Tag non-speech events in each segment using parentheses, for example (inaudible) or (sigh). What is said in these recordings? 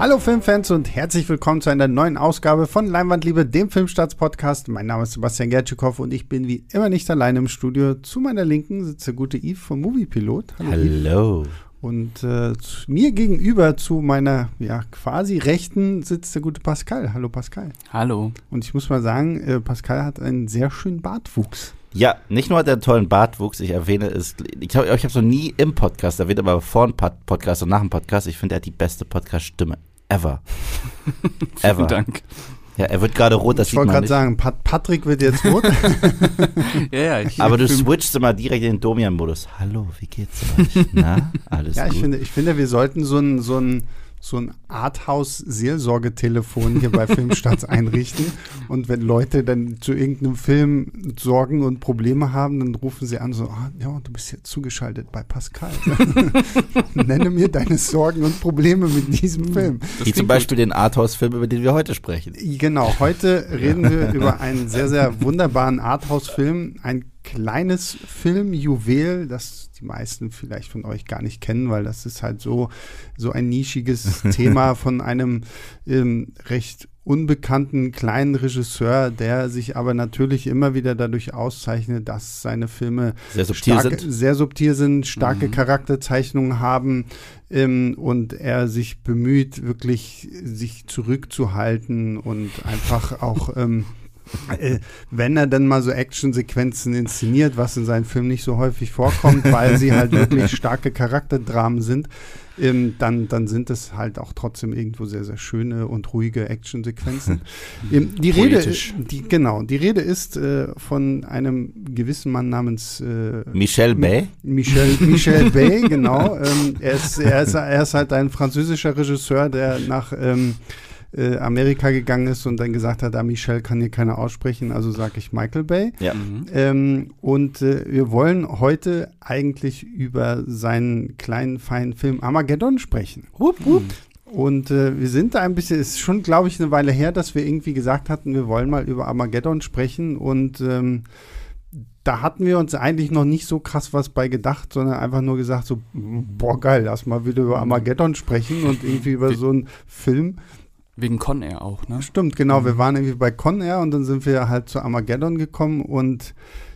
Hallo Filmfans und herzlich willkommen zu einer neuen Ausgabe von Leinwandliebe, dem Filmstarts-Podcast. Mein Name ist Sebastian Gertschikow und ich bin wie immer nicht alleine im Studio. Zu meiner Linken sitzt der gute Yves vom Moviepilot. Hallo. Hallo. Und äh, mir gegenüber zu meiner ja quasi rechten sitzt der gute Pascal. Hallo Pascal. Hallo. Und ich muss mal sagen, äh, Pascal hat einen sehr schönen Bartwuchs. Ja, nicht nur hat er einen tollen Bartwuchs, ich erwähne es, ich glaube, ich habe es noch nie im Podcast erwähnt, aber vor dem Podcast und nach dem Podcast, ich finde, er hat die beste Podcast-Stimme ever. (laughs) ever. Vielen Dank. Ja, er wird gerade rot, das ich wollte gerade sagen, Pat Patrick wird jetzt rot. (laughs) ja, ja, Aber du switchst immer direkt in den Domian-Modus. Hallo, wie geht's euch? (laughs) Na, alles ja, gut? Ja, ich finde, ich finde, wir sollten so ein, so ein so ein Arthouse-Seelsorgetelefon hier bei Filmstarts (laughs) einrichten. Und wenn Leute dann zu irgendeinem Film Sorgen und Probleme haben, dann rufen sie an, so, ah, ja, du bist jetzt zugeschaltet bei Pascal. (laughs) Nenne mir deine Sorgen und Probleme mit diesem hm, Film. Wie zum Beispiel gut. den Arthouse-Film, über den wir heute sprechen. Genau, heute reden wir über einen sehr, sehr (laughs) wunderbaren Arthouse-Film, ein kleines Filmjuwel, das die meisten vielleicht von euch gar nicht kennen, weil das ist halt so, so ein nischiges (laughs) Thema von einem ähm, recht unbekannten kleinen Regisseur, der sich aber natürlich immer wieder dadurch auszeichnet, dass seine Filme sehr subtil stark, sind, sehr subtil sind starke mhm. Charakterzeichnungen haben ähm, und er sich bemüht, wirklich sich zurückzuhalten und einfach auch ähm, äh, wenn er dann mal so Actionsequenzen inszeniert, was in seinen Filmen nicht so häufig vorkommt, weil sie halt wirklich (laughs) starke Charakterdramen sind, ähm, dann, dann sind es halt auch trotzdem irgendwo sehr, sehr schöne und ruhige Actionsequenzen. (laughs) ähm, die Rede, die, genau, die Rede ist äh, von einem gewissen Mann namens äh, Michel Bay. Michel, Michel (laughs) Bay, genau. Ähm, er, ist, er, ist, er ist halt ein französischer Regisseur, der nach ähm, äh, Amerika gegangen ist und dann gesagt hat, ah, Michel kann hier keiner aussprechen, also sage ich Michael Bay. Ja. Mhm. Ähm, und äh, wir wollen heute eigentlich über seinen kleinen, feinen Film Armageddon sprechen. Hup, hup. Und äh, wir sind da ein bisschen, es ist schon, glaube ich, eine Weile her, dass wir irgendwie gesagt hatten, wir wollen mal über Armageddon sprechen und ähm, da hatten wir uns eigentlich noch nicht so krass was bei gedacht, sondern einfach nur gesagt so, boah geil, lass mal wieder über Armageddon sprechen und irgendwie über so einen Film. Wegen Con Air auch, ne? Stimmt, genau. Mhm. Wir waren irgendwie bei Con Air und dann sind wir halt zu Armageddon gekommen und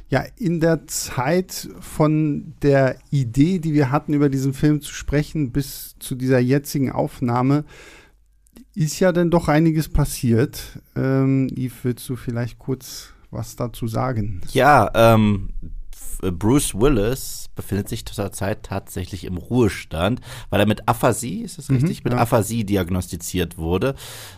ja, in der Zeit von der Idee, die wir hatten, über diesen Film zu sprechen, bis zu dieser jetzigen Aufnahme, ist ja dann doch einiges passiert. Ähm, Yves, willst du vielleicht kurz was dazu sagen? Ja, ähm, Bruce Willis befindet sich zurzeit tatsächlich im Ruhestand, weil er mit Aphasie, ist das richtig, mhm, mit ja. Aphasie diagnostiziert wurde.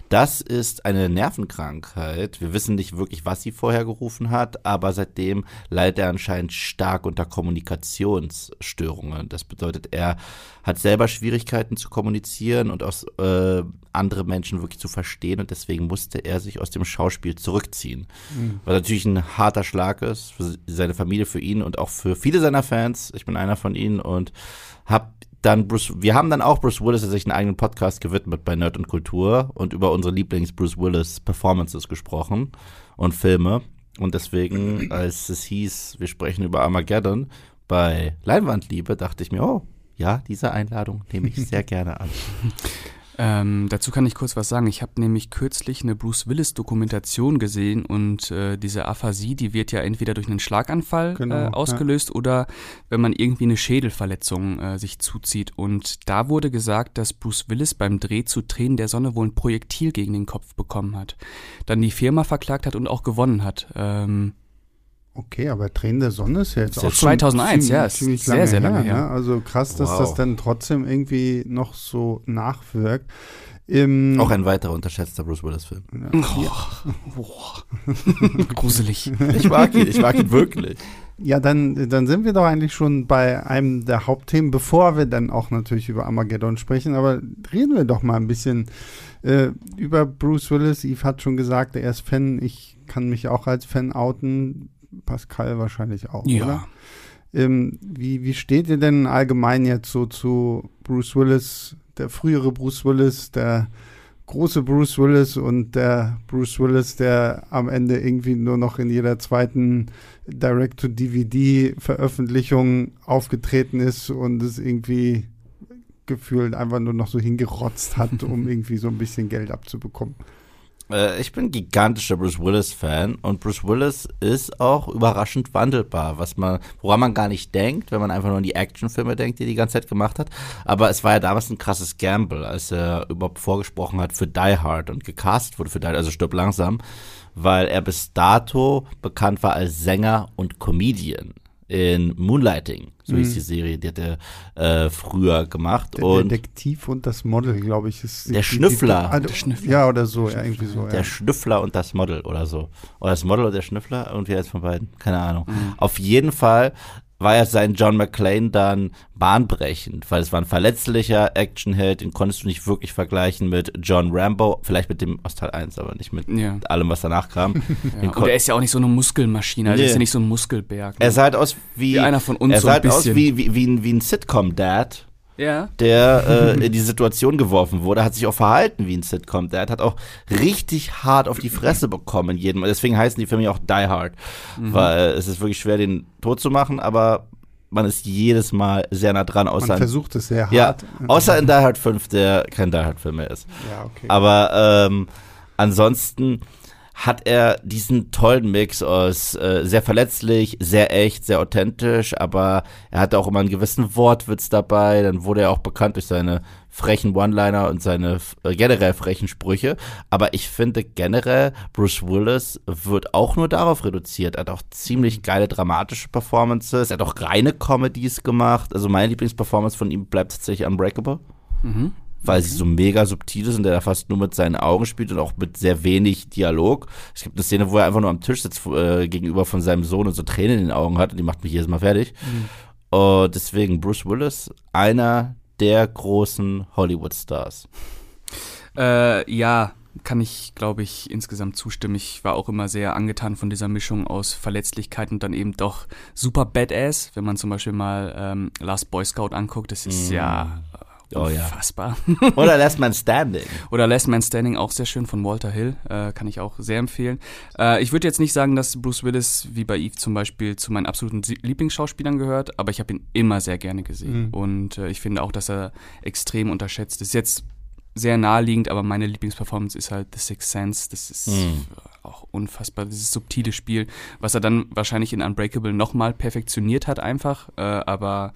Das ist eine Nervenkrankheit. Wir wissen nicht wirklich, was sie vorher gerufen hat, aber seitdem leidet er anscheinend stark unter Kommunikationsstörungen. Das bedeutet, er hat selber Schwierigkeiten zu kommunizieren und aus äh, andere Menschen wirklich zu verstehen und deswegen musste er sich aus dem Schauspiel zurückziehen. Mhm. Was natürlich ein harter Schlag ist für seine Familie, für ihn und auch für viele seiner Fans. Ich bin einer von ihnen und habe dann Bruce, wir haben dann auch Bruce Willis sich einen eigenen Podcast gewidmet bei Nerd und Kultur und über unsere Lieblings-Bruce Willis Performances gesprochen und Filme. Und deswegen, als es hieß, wir sprechen über Armageddon bei Leinwandliebe, dachte ich mir, oh, ja, diese Einladung nehme ich sehr (laughs) gerne an. Ähm, dazu kann ich kurz was sagen. Ich habe nämlich kürzlich eine Bruce Willis Dokumentation gesehen und äh, diese Aphasie, die wird ja entweder durch einen Schlaganfall genau, äh, ausgelöst ja. oder wenn man irgendwie eine Schädelverletzung äh, sich zuzieht. Und da wurde gesagt, dass Bruce Willis beim Dreh zu Tränen der Sonne wohl ein Projektil gegen den Kopf bekommen hat. Dann die Firma verklagt hat und auch gewonnen hat. Ähm, Okay, aber Tränen der Sonne ist ja jetzt auch 2001, ziemlich, ja, ist ziemlich sehr, lange sehr lange her. her. Ne? Also krass, dass wow. das dann trotzdem irgendwie noch so nachwirkt. Im auch ein weiterer unterschätzter Bruce Willis-Film. Ja. Oh. Oh. (laughs) Gruselig. Ich mag ihn, ich mag ihn wirklich. Ja, dann, dann sind wir doch eigentlich schon bei einem der Hauptthemen, bevor wir dann auch natürlich über Armageddon sprechen. Aber reden wir doch mal ein bisschen äh, über Bruce Willis. Yves hat schon gesagt, er ist Fan. Ich kann mich auch als Fan outen. Pascal wahrscheinlich auch, ja. oder? Ähm, wie, wie steht ihr denn allgemein jetzt so zu Bruce Willis, der frühere Bruce Willis, der große Bruce Willis und der Bruce Willis, der am Ende irgendwie nur noch in jeder zweiten Direct-to-DVD-Veröffentlichung aufgetreten ist und es irgendwie gefühlt einfach nur noch so hingerotzt hat, um (laughs) irgendwie so ein bisschen Geld abzubekommen. Äh, ich bin gigantischer Bruce Willis-Fan und Bruce Willis ist auch überraschend wandelbar, was man, woran man gar nicht denkt, wenn man einfach nur an die Actionfilme denkt, die er die ganze Zeit gemacht hat. Aber es war ja damals ein krasses Gamble, als er überhaupt vorgesprochen hat für Die Hard und gecastet wurde für Die Hard, also stirb langsam, weil er bis dato bekannt war als Sänger und Comedian in Moonlighting. So mhm. hieß die Serie, die hat er äh, früher gemacht. Der und Detektiv und das Model, glaube ich, ist. Der Schnüffler. Die, die, die, der Schnüffler. Ja, oder so, ja, irgendwie so. Der ja. Schnüffler und das Model oder so. Oder das Model und der Schnüffler, irgendwie eins von beiden. Keine Ahnung. Mhm. Auf jeden Fall war ja sein John McClane dann bahnbrechend, weil es war ein verletzlicher Actionheld, den konntest du nicht wirklich vergleichen mit John Rambo, vielleicht mit dem aus Teil 1, aber nicht mit ja. allem, was danach kam. (laughs) ja. Und er ist ja auch nicht so eine Muskelmaschine, also nee. ist ja nicht so ein Muskelberg. Ne? Er sah halt aus wie, wie einer von uns Er sah halt aus wie, wie, wie ein, wie ein Sitcom-Dad ja. der äh, in die Situation geworfen wurde, hat sich auch verhalten wie ein Sitcom. Der hat auch richtig hart auf die Fresse bekommen jedem. Deswegen heißen die Filme ja auch Die Hard, mhm. weil es ist wirklich schwer, den tot zu machen, aber man ist jedes Mal sehr nah dran. Außer man versucht es sehr hart. Ja, außer in Die Hard 5, der kein Die Hard Film mehr ist. Ja, okay. Aber ähm, ansonsten hat er diesen tollen Mix aus äh, sehr verletzlich, sehr echt, sehr authentisch, aber er hatte auch immer einen gewissen Wortwitz dabei. Dann wurde er auch bekannt durch seine frechen One-Liner und seine äh, generell frechen Sprüche. Aber ich finde generell, Bruce Willis wird auch nur darauf reduziert. Er hat auch ziemlich geile dramatische Performances. Er hat auch reine Comedies gemacht. Also meine Lieblingsperformance von ihm bleibt tatsächlich Unbreakable. Mhm weil sie so mega subtil ist und er fast nur mit seinen Augen spielt und auch mit sehr wenig Dialog. Es gibt eine Szene, wo er einfach nur am Tisch sitzt äh, gegenüber von seinem Sohn und so Tränen in den Augen hat und die macht mich jedes Mal fertig. Mhm. Und deswegen Bruce Willis, einer der großen Hollywood-Stars. Äh, ja, kann ich, glaube ich, insgesamt zustimmen. Ich war auch immer sehr angetan von dieser Mischung aus Verletzlichkeit und dann eben doch super Badass. Wenn man zum Beispiel mal ähm, Last Boy Scout anguckt, das ist mm. ja Oh ja. Unfassbar. (laughs) Oder Last Man Standing. Oder Last Man Standing, auch sehr schön von Walter Hill. Äh, kann ich auch sehr empfehlen. Äh, ich würde jetzt nicht sagen, dass Bruce Willis, wie bei Eve zum Beispiel, zu meinen absoluten Lieblingsschauspielern gehört, aber ich habe ihn immer sehr gerne gesehen. Mhm. Und äh, ich finde auch, dass er extrem unterschätzt ist. Jetzt sehr naheliegend, aber meine Lieblingsperformance ist halt The Sixth Sense. Das ist mhm. auch unfassbar, dieses subtile Spiel, was er dann wahrscheinlich in Unbreakable nochmal perfektioniert hat einfach, äh, aber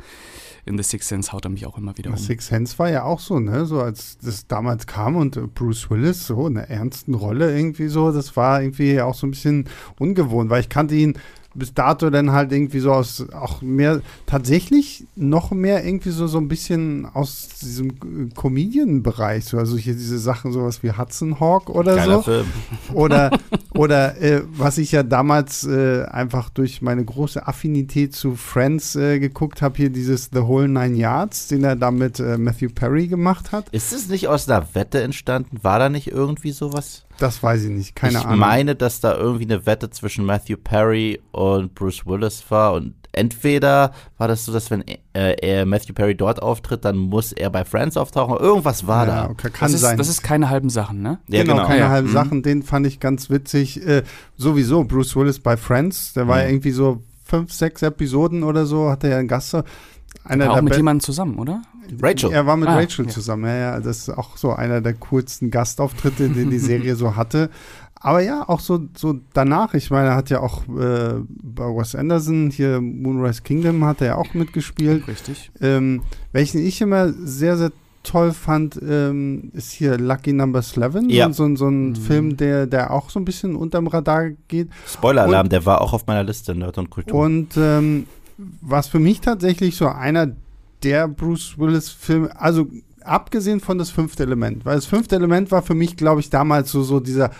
in The Sixth Sense haut er mich auch immer wieder um. The Sixth Sense war ja auch so, ne, so als das damals kam und äh, Bruce Willis so in einer ernsten Rolle irgendwie so, das war irgendwie auch so ein bisschen ungewohnt, weil ich kannte ihn bis dato dann halt irgendwie so aus auch mehr tatsächlich noch mehr irgendwie so so ein bisschen aus diesem Comedian-Bereich so also hier diese Sachen sowas wie Hudson Hawk oder Geiler so Film. oder (laughs) oder äh, was ich ja damals äh, einfach durch meine große Affinität zu Friends äh, geguckt habe hier dieses The Whole Nine Yards den er da mit äh, Matthew Perry gemacht hat. Ist es nicht aus einer Wette entstanden? War da nicht irgendwie sowas? Das weiß ich nicht, keine ich Ahnung. Ich meine, dass da irgendwie eine Wette zwischen Matthew Perry und Bruce Willis war und entweder war das so, dass wenn äh, er Matthew Perry dort auftritt, dann muss er bei Friends auftauchen. Irgendwas war ja, da. Okay, kann das, sein. Ist, das ist keine halben Sachen, ne? Ja, genau, genau. keine ja. halben mhm. Sachen. Den fand ich ganz witzig. Äh, sowieso Bruce Willis bei Friends, der war mhm. ja irgendwie so fünf, sechs Episoden oder so, hatte er ja einen Gast. Einer war auch mit jemandem zusammen, oder? Rachel. Er war mit ah, Rachel ja. zusammen. Ja, ja, das ist auch so einer der coolsten Gastauftritte, den die Serie so hatte. (laughs) Aber ja, auch so, so danach, ich meine, er hat ja auch äh, bei Wes Anderson, hier Moonrise Kingdom hat er ja auch mitgespielt. Richtig. Ähm, welchen ich immer sehr, sehr toll fand, ähm, ist hier Lucky Number 11. Ja. So, so ein mhm. Film, der, der auch so ein bisschen unterm Radar geht. Spoiler-Alarm, der war auch auf meiner Liste, Nerd und Kultur. Und ähm, was für mich tatsächlich so einer der Bruce Willis-Filme, also abgesehen von das fünfte Element, weil das fünfte Element war für mich, glaube ich, damals so, so dieser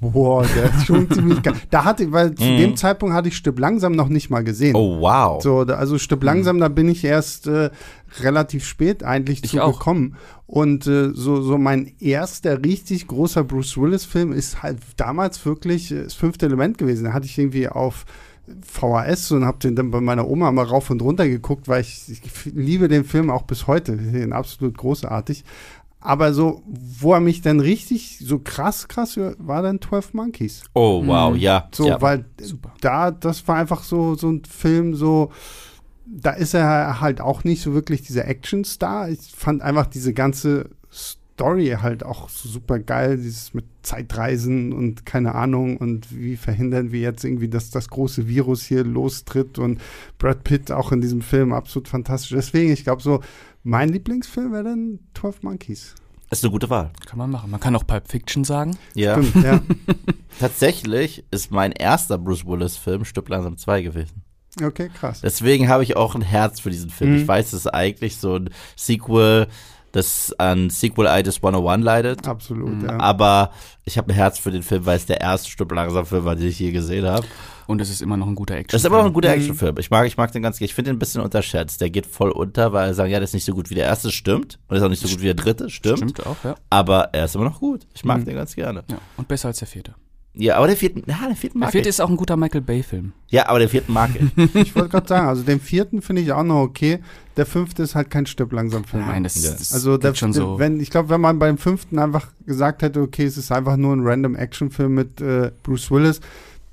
Boah, der ist schon (laughs) ziemlich geil. Da hatte, weil zu mm. dem Zeitpunkt hatte ich Stück langsam noch nicht mal gesehen. Oh, wow. So, also Stück langsam, mm. da bin ich erst äh, relativ spät eigentlich ich zugekommen. Und äh, so, so mein erster richtig großer Bruce Willis-Film ist halt damals wirklich äh, das fünfte Element gewesen. Da hatte ich irgendwie auf VHS und habe den dann bei meiner Oma mal rauf und runter geguckt, weil ich, ich liebe den Film auch bis heute. Den absolut großartig. Aber so, wo er mich dann richtig so krass, krass war dann 12 Monkeys. Oh, wow, mhm. ja. So, ja. weil Super. da, das war einfach so, so ein Film, so, da ist er halt auch nicht so wirklich dieser Action-Star. Ich fand einfach diese ganze Story halt auch super geil, dieses mit Zeitreisen und keine Ahnung und wie verhindern wir jetzt irgendwie, dass das große Virus hier lostritt und Brad Pitt auch in diesem Film absolut fantastisch. Deswegen, ich glaube so, mein Lieblingsfilm wäre dann 12 Monkeys. Ist eine gute Wahl. Kann man machen. Man kann auch Pulp Fiction sagen. Ja. Stimmt, ja. (laughs) Tatsächlich ist mein erster Bruce Willis-Film Stück langsam 2 gewesen. Okay, krass. Deswegen habe ich auch ein Herz für diesen Film. Mhm. Ich weiß, es ist eigentlich so ein Sequel das an Sequel Itis 101 leidet. Absolut, mhm. ja. Aber ich habe ein Herz für den Film, weil es der erste Stück langsam Film war, den ich je gesehen habe. Und es ist immer noch ein guter Actionfilm. Es ist immer noch ein guter mhm. Actionfilm. Ich mag, ich mag den ganz, ich finde den ein bisschen unterschätzt. Der geht voll unter, weil er sagen, ja, der ist nicht so gut wie der erste, stimmt. Und ist auch nicht so gut wie der dritte, stimmt. Stimmt auch, ja. Aber er ist immer noch gut. Ich mag mhm. den ganz gerne. Ja, und besser als der vierte. Ja, aber der vierten, ja, der vierten mag Der vierte ich. ist auch ein guter Michael Bay-Film. Ja, aber der vierten mag ich. (laughs) ich wollte gerade sagen, also den vierten finde ich auch noch okay. Der fünfte ist halt kein Stück langsam Film. Nein, das, ja. das also der, schon so. Wenn, ich glaube, wenn man beim fünften einfach gesagt hätte, okay, es ist einfach nur ein random Action-Film mit äh, Bruce Willis.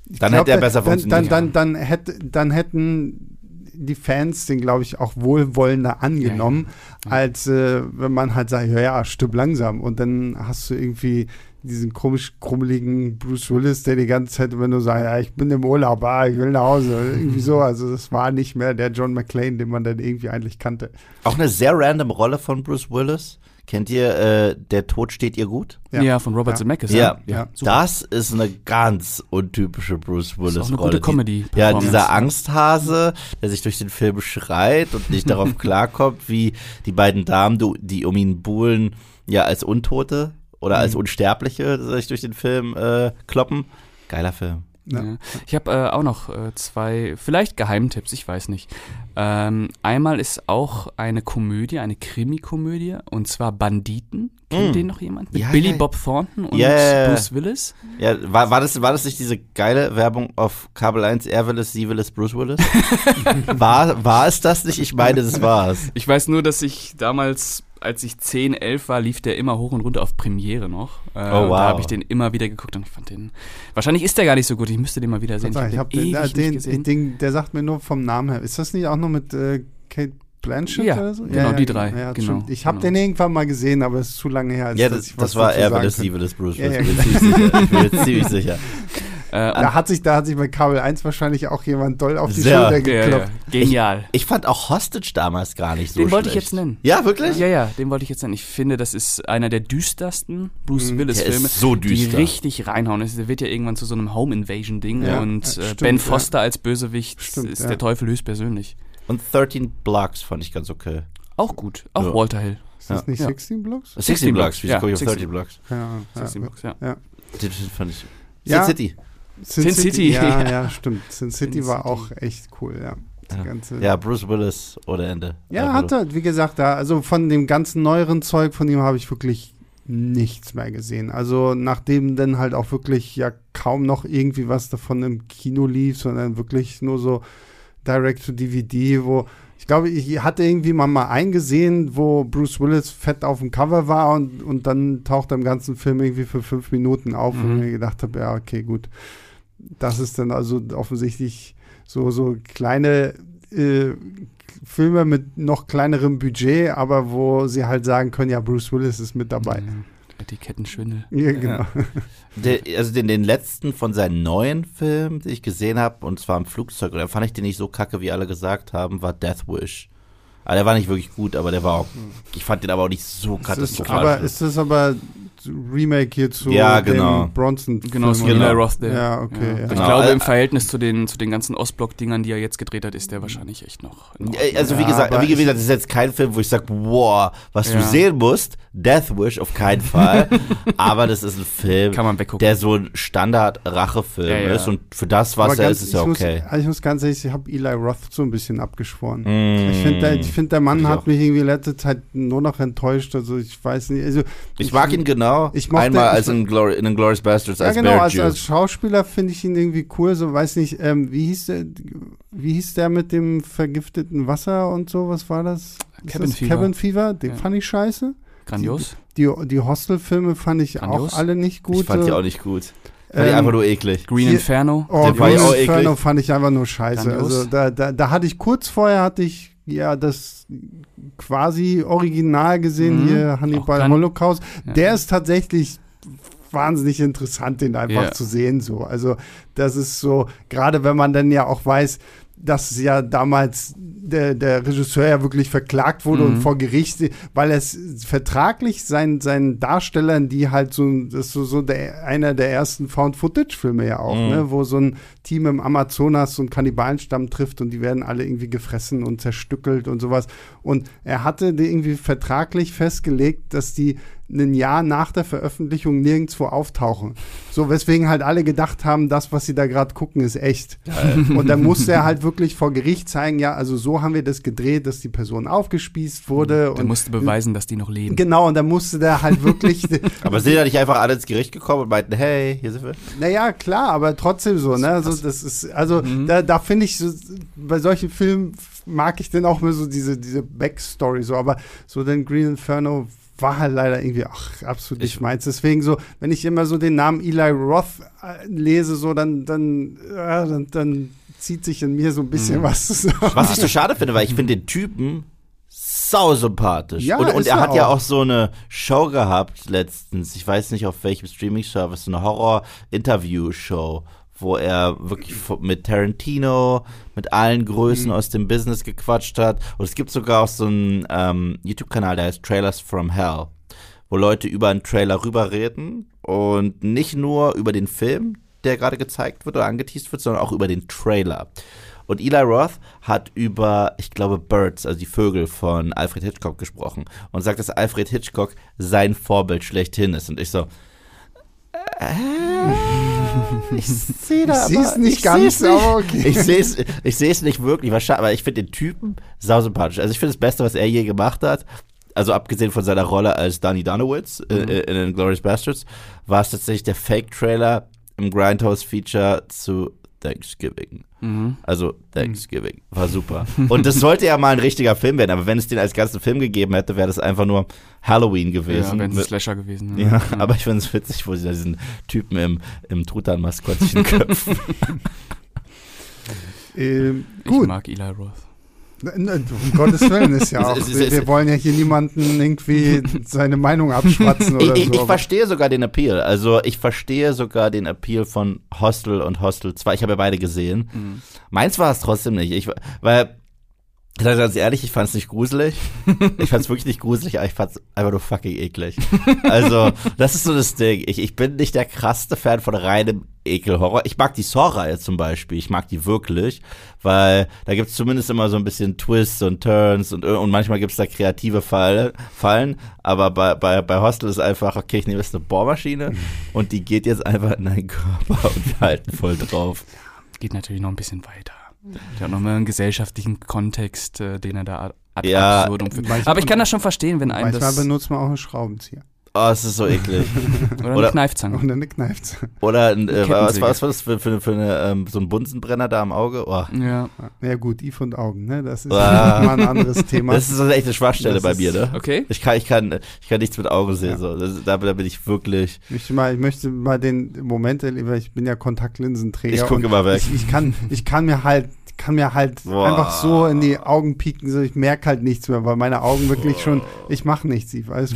Dann glaub, hätte er besser funktioniert. Dann, dann, dann, hätte, dann hätten die Fans den, glaube ich, auch wohlwollender angenommen, ja, ja. als äh, wenn man halt sagt, ja, ja, Stück langsam. Und dann hast du irgendwie diesen komisch krummeligen Bruce Willis, der die ganze Zeit wenn du sagst, ja, ich bin im Urlaub, ah, ich will nach Hause. Irgendwie so. Also das war nicht mehr der John McClane, den man dann irgendwie eigentlich kannte. Auch eine sehr random Rolle von Bruce Willis. Kennt ihr äh, Der Tod steht ihr gut? Ja, ja von Robert ja. Zemeckis. Ja, ja. das ist eine ganz untypische Bruce Willis Rolle. Auch eine gute Comedy. Die, ja, dieser Angsthase, der sich durch den Film schreit und nicht darauf (laughs) klarkommt, wie die beiden Damen, die um ihn buhlen, ja als Untote oder als mhm. Unsterbliche sich durch den Film äh, kloppen. Geiler Film. Ja. Ich habe äh, auch noch äh, zwei, vielleicht Geheimtipps, ich weiß nicht. Ähm, einmal ist auch eine Komödie, eine Krimi-Komödie, und zwar Banditen. Kennt mm. den noch jemand? Mit ja, Billy ja. Bob Thornton und yeah. Bruce Willis? Ja, war, war, das, war das nicht diese geile Werbung auf Kabel 1, er Willis, sie Willis, Bruce Willis? (laughs) war, war es das nicht? Ich meine, das war es. Ich weiß nur, dass ich damals als ich 10, 11 war, lief der immer hoch und runter auf Premiere noch. Äh, oh, wow. Da habe ich den immer wieder geguckt und ich fand den. Wahrscheinlich ist der gar nicht so gut. Ich müsste den mal wieder sehen. Ich, ich habe den, den, den, gesehen. den, der sagt mir nur vom Namen her. Ist das nicht auch noch mit äh, Kate Blanchett ja, oder so? Genau, ja, die drei. Ja, genau, ich habe genau. den irgendwann mal gesehen, aber es ist zu lange her. Als ja, das, das war er, das Liebe des Bruce. Ja, ja, genau. Ich bin mir ziemlich sicher. (laughs) Äh, da, hat sich, da hat sich bei Kabel 1 wahrscheinlich auch jemand doll auf die sehr, Schulter geklopft. Ja, ja. Genial. Ich, ich, fand auch Hostage damals gar nicht so Den wollte ich jetzt nennen. Ja, wirklich? Ja, ja, den wollte ich jetzt nennen. Ich finde, das ist einer der düstersten Bruce mhm. Willis-Filme. so düster. Die richtig reinhauen. Der wird ja irgendwann zu so einem Home-Invasion-Ding. Ja, und äh, stimmt, Ben Foster als Bösewicht stimmt, ist der Teufel höchstpersönlich. Und 13 Blocks fand ich ganz okay. Auch gut. Auch Walter Hill. Ist das nicht 16 Blocks? 16 Blocks, wie ja, 13 Blocks. Ja, 16 Blocks, ja. Den fand ich. Sin City. Sin, Sin City. City. Ja, (laughs) ja, stimmt. Sin City Sin war City. auch echt cool, ja. Ja. ja. Bruce Willis oder Ende. Ja, hat er, wie gesagt, da, also von dem ganzen neueren Zeug von ihm habe ich wirklich nichts mehr gesehen. Also nachdem dann halt auch wirklich ja kaum noch irgendwie was davon im Kino lief, sondern wirklich nur so Direct to DVD, wo ich glaube, ich hatte irgendwie mal, mal eingesehen, wo Bruce Willis fett auf dem Cover war und, und dann taucht er im ganzen Film irgendwie für fünf Minuten auf mhm. und mir gedacht habe, ja, okay, gut das ist dann also offensichtlich so, so kleine äh, Filme mit noch kleinerem Budget, aber wo sie halt sagen können, ja, Bruce Willis ist mit dabei. Ja, Etikettenschwindel. Ja, genau. Ja. (laughs) Der, also den, den letzten von seinen neuen Filmen, den ich gesehen habe, und zwar im Flugzeug, und da fand ich den nicht so kacke, wie alle gesagt haben, war Death Wish. Aber der war nicht wirklich gut, aber der war auch, ich fand den aber auch nicht so katastrophal. Aber ist das aber Remake hier zu ja, genau. dem Bronson. Genau, zu Eli Roth. Der. Ja, okay. Ja. Ja. Ich glaube, im Verhältnis zu den, zu den ganzen Ostblock-Dingern, die er jetzt gedreht hat, ist der wahrscheinlich echt noch. Also, wie gesagt, wie gesagt, das ist jetzt kein Film, wo ich sage, wow, was du sehen musst. Death Wish auf keinen Fall. (laughs) aber das ist ein Film, der so ein Standard-Rachefilm ist. Und für das, was aber er ist, ist ja okay. Muss, ich muss ganz ehrlich, ich habe Eli Roth so ein bisschen abgeschworen. Mm. Ich finde, der, find, der Mann hat mich irgendwie letzte Zeit nur noch enttäuscht. Also, ich weiß nicht. Also, ich, ich mag ihn genau genau. Ich mochte, Einmal als in, Glori in Glorious Bastards als Ja, genau, als, als, Schauspieler finde ich ihn irgendwie cool. So, weiß nicht, ähm, wie, hieß der, wie hieß der mit dem vergifteten Wasser und so? Was war das? Cabin Fever. Cabin Fever, den ja. fand ich scheiße. Grandios. Die, die, die Hostel-Filme fand ich Grandios. auch alle nicht gut. Ich fand die auch nicht gut. Fand ähm, ich einfach nur eklig. Green Inferno. Oh, Green Inferno fand ich einfach nur scheiße. Also da, da, da hatte ich kurz vorher hatte ich ja das quasi Original gesehen mhm. hier Hannibal Holocaust. Ja. Der ist tatsächlich wahnsinnig interessant, den einfach yeah. zu sehen. So, also das ist so, gerade wenn man dann ja auch weiß, dass ja damals der, der Regisseur ja wirklich verklagt wurde mhm. und vor Gericht, weil es vertraglich seinen, seinen Darstellern, die halt so, das ist so, so der, einer der ersten Found-Footage-Filme ja auch, mhm. ne, wo so ein Team im Amazonas so einen Kannibalenstamm trifft und die werden alle irgendwie gefressen und zerstückelt und sowas. Und er hatte irgendwie vertraglich festgelegt, dass die ein Jahr nach der Veröffentlichung nirgendwo auftauchen. So, weswegen halt alle gedacht haben, das, was sie da gerade gucken, ist echt. Und dann musste er halt wirklich vor Gericht zeigen, ja, also so haben wir das gedreht, dass die Person aufgespießt wurde. Der musste beweisen, dass die noch leben. Genau, und dann musste der halt wirklich. (laughs) aber sind da nicht einfach alle ins Gericht gekommen und meinten, hey, hier sind wir? Naja, klar, aber trotzdem so, ne? Also, das ist, also, mhm. da, da finde ich, so, bei solchen Filmen mag ich dann auch mehr so diese, diese Backstory so, aber so den Green Inferno war halt leider irgendwie ach, absolut nicht meins. Deswegen so, wenn ich immer so den Namen Eli Roth äh, lese, so dann, dann, äh, dann, dann, zieht sich in mir so ein bisschen mhm. was zusammen. Was ich so schade finde, weil ich finde den Typen sau sympathisch. Ja, und, und er, er hat auch. ja auch so eine Show gehabt letztens, ich weiß nicht auf welchem Streaming-Service, so eine Horror-Interview-Show wo er wirklich mit Tarantino, mit allen Größen mhm. aus dem Business gequatscht hat. Und es gibt sogar auch so einen ähm, YouTube-Kanal, der heißt Trailers from Hell, wo Leute über einen Trailer rüberreden und nicht nur über den Film, der gerade gezeigt wird oder angeteased wird, sondern auch über den Trailer. Und Eli Roth hat über, ich glaube, Birds, also die Vögel von Alfred Hitchcock gesprochen und sagt, dass Alfred Hitchcock sein Vorbild schlechthin ist. Und ich so, äh, ich sehe da ich aber, nicht ganz, nicht. okay. Ich sehe es ich seh's nicht wirklich, wahrscheinlich, aber ich finde den Typen sausympathisch. Also ich finde das Beste, was er je gemacht hat, also abgesehen von seiner Rolle als Danny Donowitz äh, mhm. in, in Glorious Bastards, war es tatsächlich der Fake-Trailer im Grindhouse-Feature zu Thanksgiving. Mhm. Also Thanksgiving. War super. (laughs) Und das sollte ja mal ein richtiger Film werden, aber wenn es den als ganzen Film gegeben hätte, wäre das einfach nur Halloween gewesen. Ja, wenn es Slasher gewesen. Ja, ja, aber ich finde es witzig, wo sie da diesen Typen im, im Truthahn-Maskottchen köpfen. (laughs) ähm, gut. Ich mag Eli Roth. Um Gottes Willen ist ja (laughs) auch. wir, wir, wollen ja hier niemanden irgendwie seine Meinung abschwatzen (laughs) oder ich, so. Ich verstehe sogar den Appeal. Also ich verstehe sogar den Appeal von Hostel und Hostel 2. Ich habe ja beide gesehen. Mhm. Meins war es trotzdem nicht. Ich, weil ich sage ganz ehrlich, ich fand es nicht gruselig. (laughs) Ich fand es wirklich nicht gruselig, aber ich fand es einfach nur fucking eklig. Also, das ist so das Ding. Ich, ich bin nicht der krasseste Fan von reinem Ekelhorror. Ich mag die Saw-Reihe zum Beispiel. Ich mag die wirklich, weil da gibt's zumindest immer so ein bisschen Twists und Turns und, und manchmal gibt's da kreative Fall, Fallen. Aber bei, bei, bei Hostel ist einfach, okay, ich nehme jetzt eine Bohrmaschine und die geht jetzt einfach in deinen Körper und wir halten voll drauf. Geht natürlich noch ein bisschen weiter. Der hat nochmal einen gesellschaftlichen Kontext, äh, den er da ad ja, absurdum führt. Aber ich kann das schon verstehen, wenn einem Manchmal das benutzt man auch einen Schraubenzieher. Oh, es ist so eklig. (laughs) Oder eine Kneifzange. Oder eine Kneifzange. Oder ein, äh, was, was war das für, für, für eine, ähm, so ein Bunsenbrenner da am Auge? Oh. Ja. Ja gut, Eve und Augen, ne? Das ist ah. (laughs) mal ein anderes Thema. Das ist echt eine Schwachstelle das bei mir, ne? Okay. Ich kann, ich kann, ich kann nichts mit Augen sehen. Ja. So. Das, da, da bin ich wirklich. Ich möchte mal, ich möchte mal den Moment, ich bin ja Kontaktlinsenträger. Ich gucke mal weg. Ich, ich, kann, ich kann mir halt kann mir halt Boah. einfach so in die Augen pieken, so ich merke halt nichts mehr, weil meine Augen wirklich schon, ich mache nichts, ich weiß,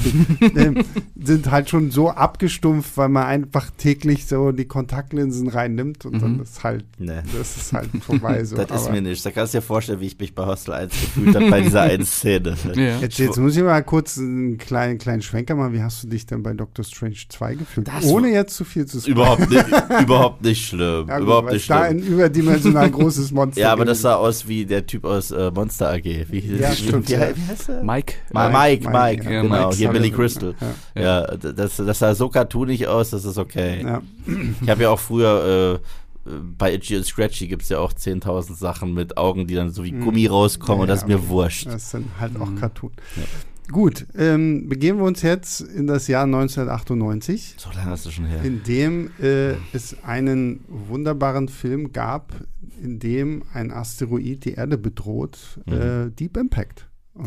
ähm, (laughs) sind halt schon so abgestumpft, weil man einfach täglich so die Kontaktlinsen reinnimmt und mhm. dann ist halt, nee. das ist halt vorbei. (laughs) So. das ist mir nicht. Da kannst du dir vorstellen, wie ich mich bei Hostel 1 gefühlt habe bei dieser (laughs) einen Szene. Ja. Jetzt, jetzt, muss ich mal kurz einen kleinen, kleinen Schwenker machen. Wie hast du dich denn bei Doctor Strange 2 gefühlt? Das Ohne jetzt zu viel zu sagen. Überhaupt nicht, überhaupt nicht schlimm. Ja, gut, überhaupt nicht schlimm. Da ein überdimensional großes Monster. Ja, aber das sah aus wie der Typ aus äh, Monster AG. Wie, ja, stimmt, wie, wie, heißt er? Mike. Mike, Mike, Mike, Mike ja, genau. Mike hier Billy Crystal. Ja, ja. das, das sah so cartoonig aus, das ist okay. Ja. Ich habe ja auch früher äh, bei Itchy und Scratchy gibt es ja auch 10.000 Sachen mit Augen, die dann so wie mhm. Gummi rauskommen ja, und das ist mir wurscht. Das sind halt auch mhm. Cartoon. Ja. Gut, ähm, begeben wir uns jetzt in das Jahr 1998. So lange ist das schon her. In dem äh, es einen wunderbaren Film gab, in dem ein Asteroid die Erde bedroht, mhm. äh, Deep Impact. (laughs)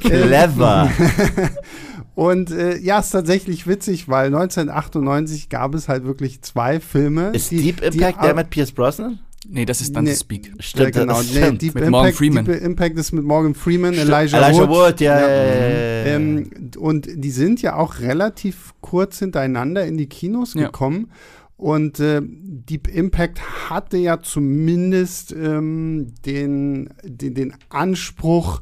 Clever. (laughs) Und äh, ja, ist tatsächlich witzig, weil 1998 gab es halt wirklich zwei Filme. Ist die, Deep Impact die, der mit Pierce Brosnan? Nee, das ist dann nee, Speak. Stimmt, ja, genau. Nee, Deep, mit Impact, Morgan Freeman. Deep Impact ist mit Morgan Freeman, Stimmt. Elijah, Elijah Wood. Wood ja, ja, ja, ja ähm, und die sind ja auch relativ kurz hintereinander in die Kinos gekommen. Und äh, Deep Impact hatte ja zumindest ähm, den, den, den Anspruch,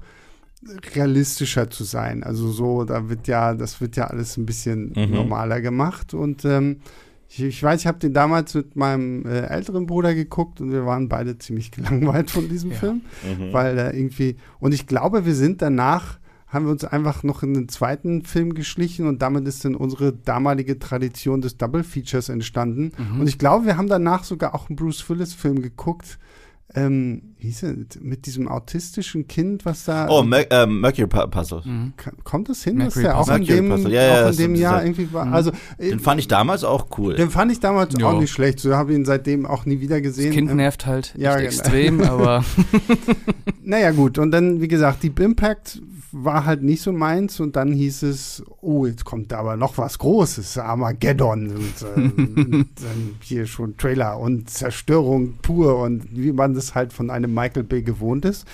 realistischer zu sein. Also so, da wird ja, das wird ja alles ein bisschen mhm. normaler gemacht. Und ähm, ich, ich, weiß, ich habe den damals mit meinem äh, älteren Bruder geguckt und wir waren beide ziemlich (laughs) gelangweilt von diesem ja. Film, mhm. weil da irgendwie und ich glaube, wir sind danach haben wir uns einfach noch in den zweiten Film geschlichen und damit ist dann unsere damalige Tradition des Double Features entstanden. Mhm. Und ich glaube, wir haben danach sogar auch einen Bruce Willis Film geguckt ähm, wie hieß er, mit diesem autistischen Kind, was da. Oh, Mer äh, Mercury Puzzle. Mhm. Kommt das hin, Mercury dass der auch in dem, ja, ja, auch in dem Jahr irgendwie war? Mhm. Also, äh, den fand ich damals auch cool. Den fand ich damals jo. auch nicht schlecht. So habe ich ihn seitdem auch nie wieder gesehen. Das Kind ähm, nervt halt ja, genau. extrem, aber. (laughs) (laughs) naja, gut. Und dann, wie gesagt, Deep Impact war halt nicht so meins und dann hieß es, oh, jetzt kommt da aber noch was Großes, Armageddon und äh, (laughs) dann hier schon Trailer und Zerstörung pur und wie man das halt von einem Michael Bay gewohnt ist.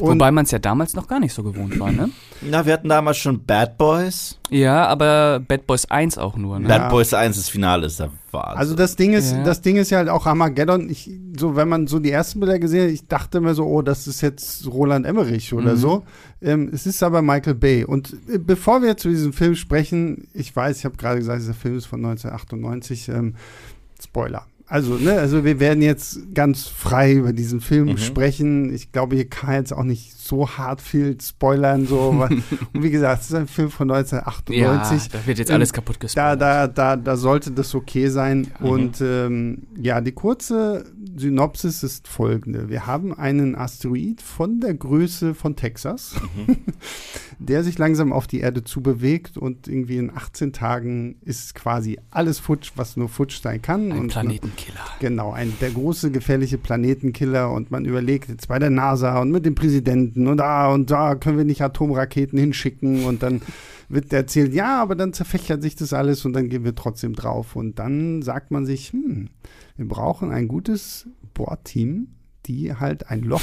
Und Wobei man es ja damals noch gar nicht so gewohnt war, ne? Na, wir hatten damals schon Bad Boys. Ja, aber Bad Boys 1 auch nur, ne? Bad ja. Boys 1, das Finale ist da war. Also das Ding ist, ja. das Ding ist ja halt auch Armageddon. Ich, so, wenn man so die ersten Bilder gesehen hat, ich dachte mir so, oh, das ist jetzt Roland Emmerich oder mhm. so. Ähm, es ist aber Michael Bay. Und äh, bevor wir zu diesem Film sprechen, ich weiß, ich habe gerade gesagt, dieser Film ist von 1998. Ähm, Spoiler also, ne, also wir werden jetzt ganz frei über diesen Film mhm. sprechen. Ich glaube, hier kann jetzt auch nicht so hart viel spoilern. So. (laughs) und wie gesagt, es ist ein Film von 1998. Ja, da wird jetzt alles kaputt gespoilert. Da, da, da, da sollte das okay sein. Mhm. Und ähm, ja, die kurze Synopsis ist folgende. Wir haben einen Asteroid von der Größe von Texas, mhm. (laughs) der sich langsam auf die Erde zubewegt und irgendwie in 18 Tagen ist quasi alles futsch, was nur futsch sein kann. Ein und, Planetenkiller. Genau, ein, der große, gefährliche Planetenkiller und man überlegt jetzt bei der NASA und mit dem Präsidenten und da und da können wir nicht Atomraketen hinschicken und dann (laughs) wird erzählt, ja, aber dann zerfächert sich das alles und dann gehen wir trotzdem drauf. Und dann sagt man sich, hm, wir brauchen ein gutes Bohrteam, die halt ein Loch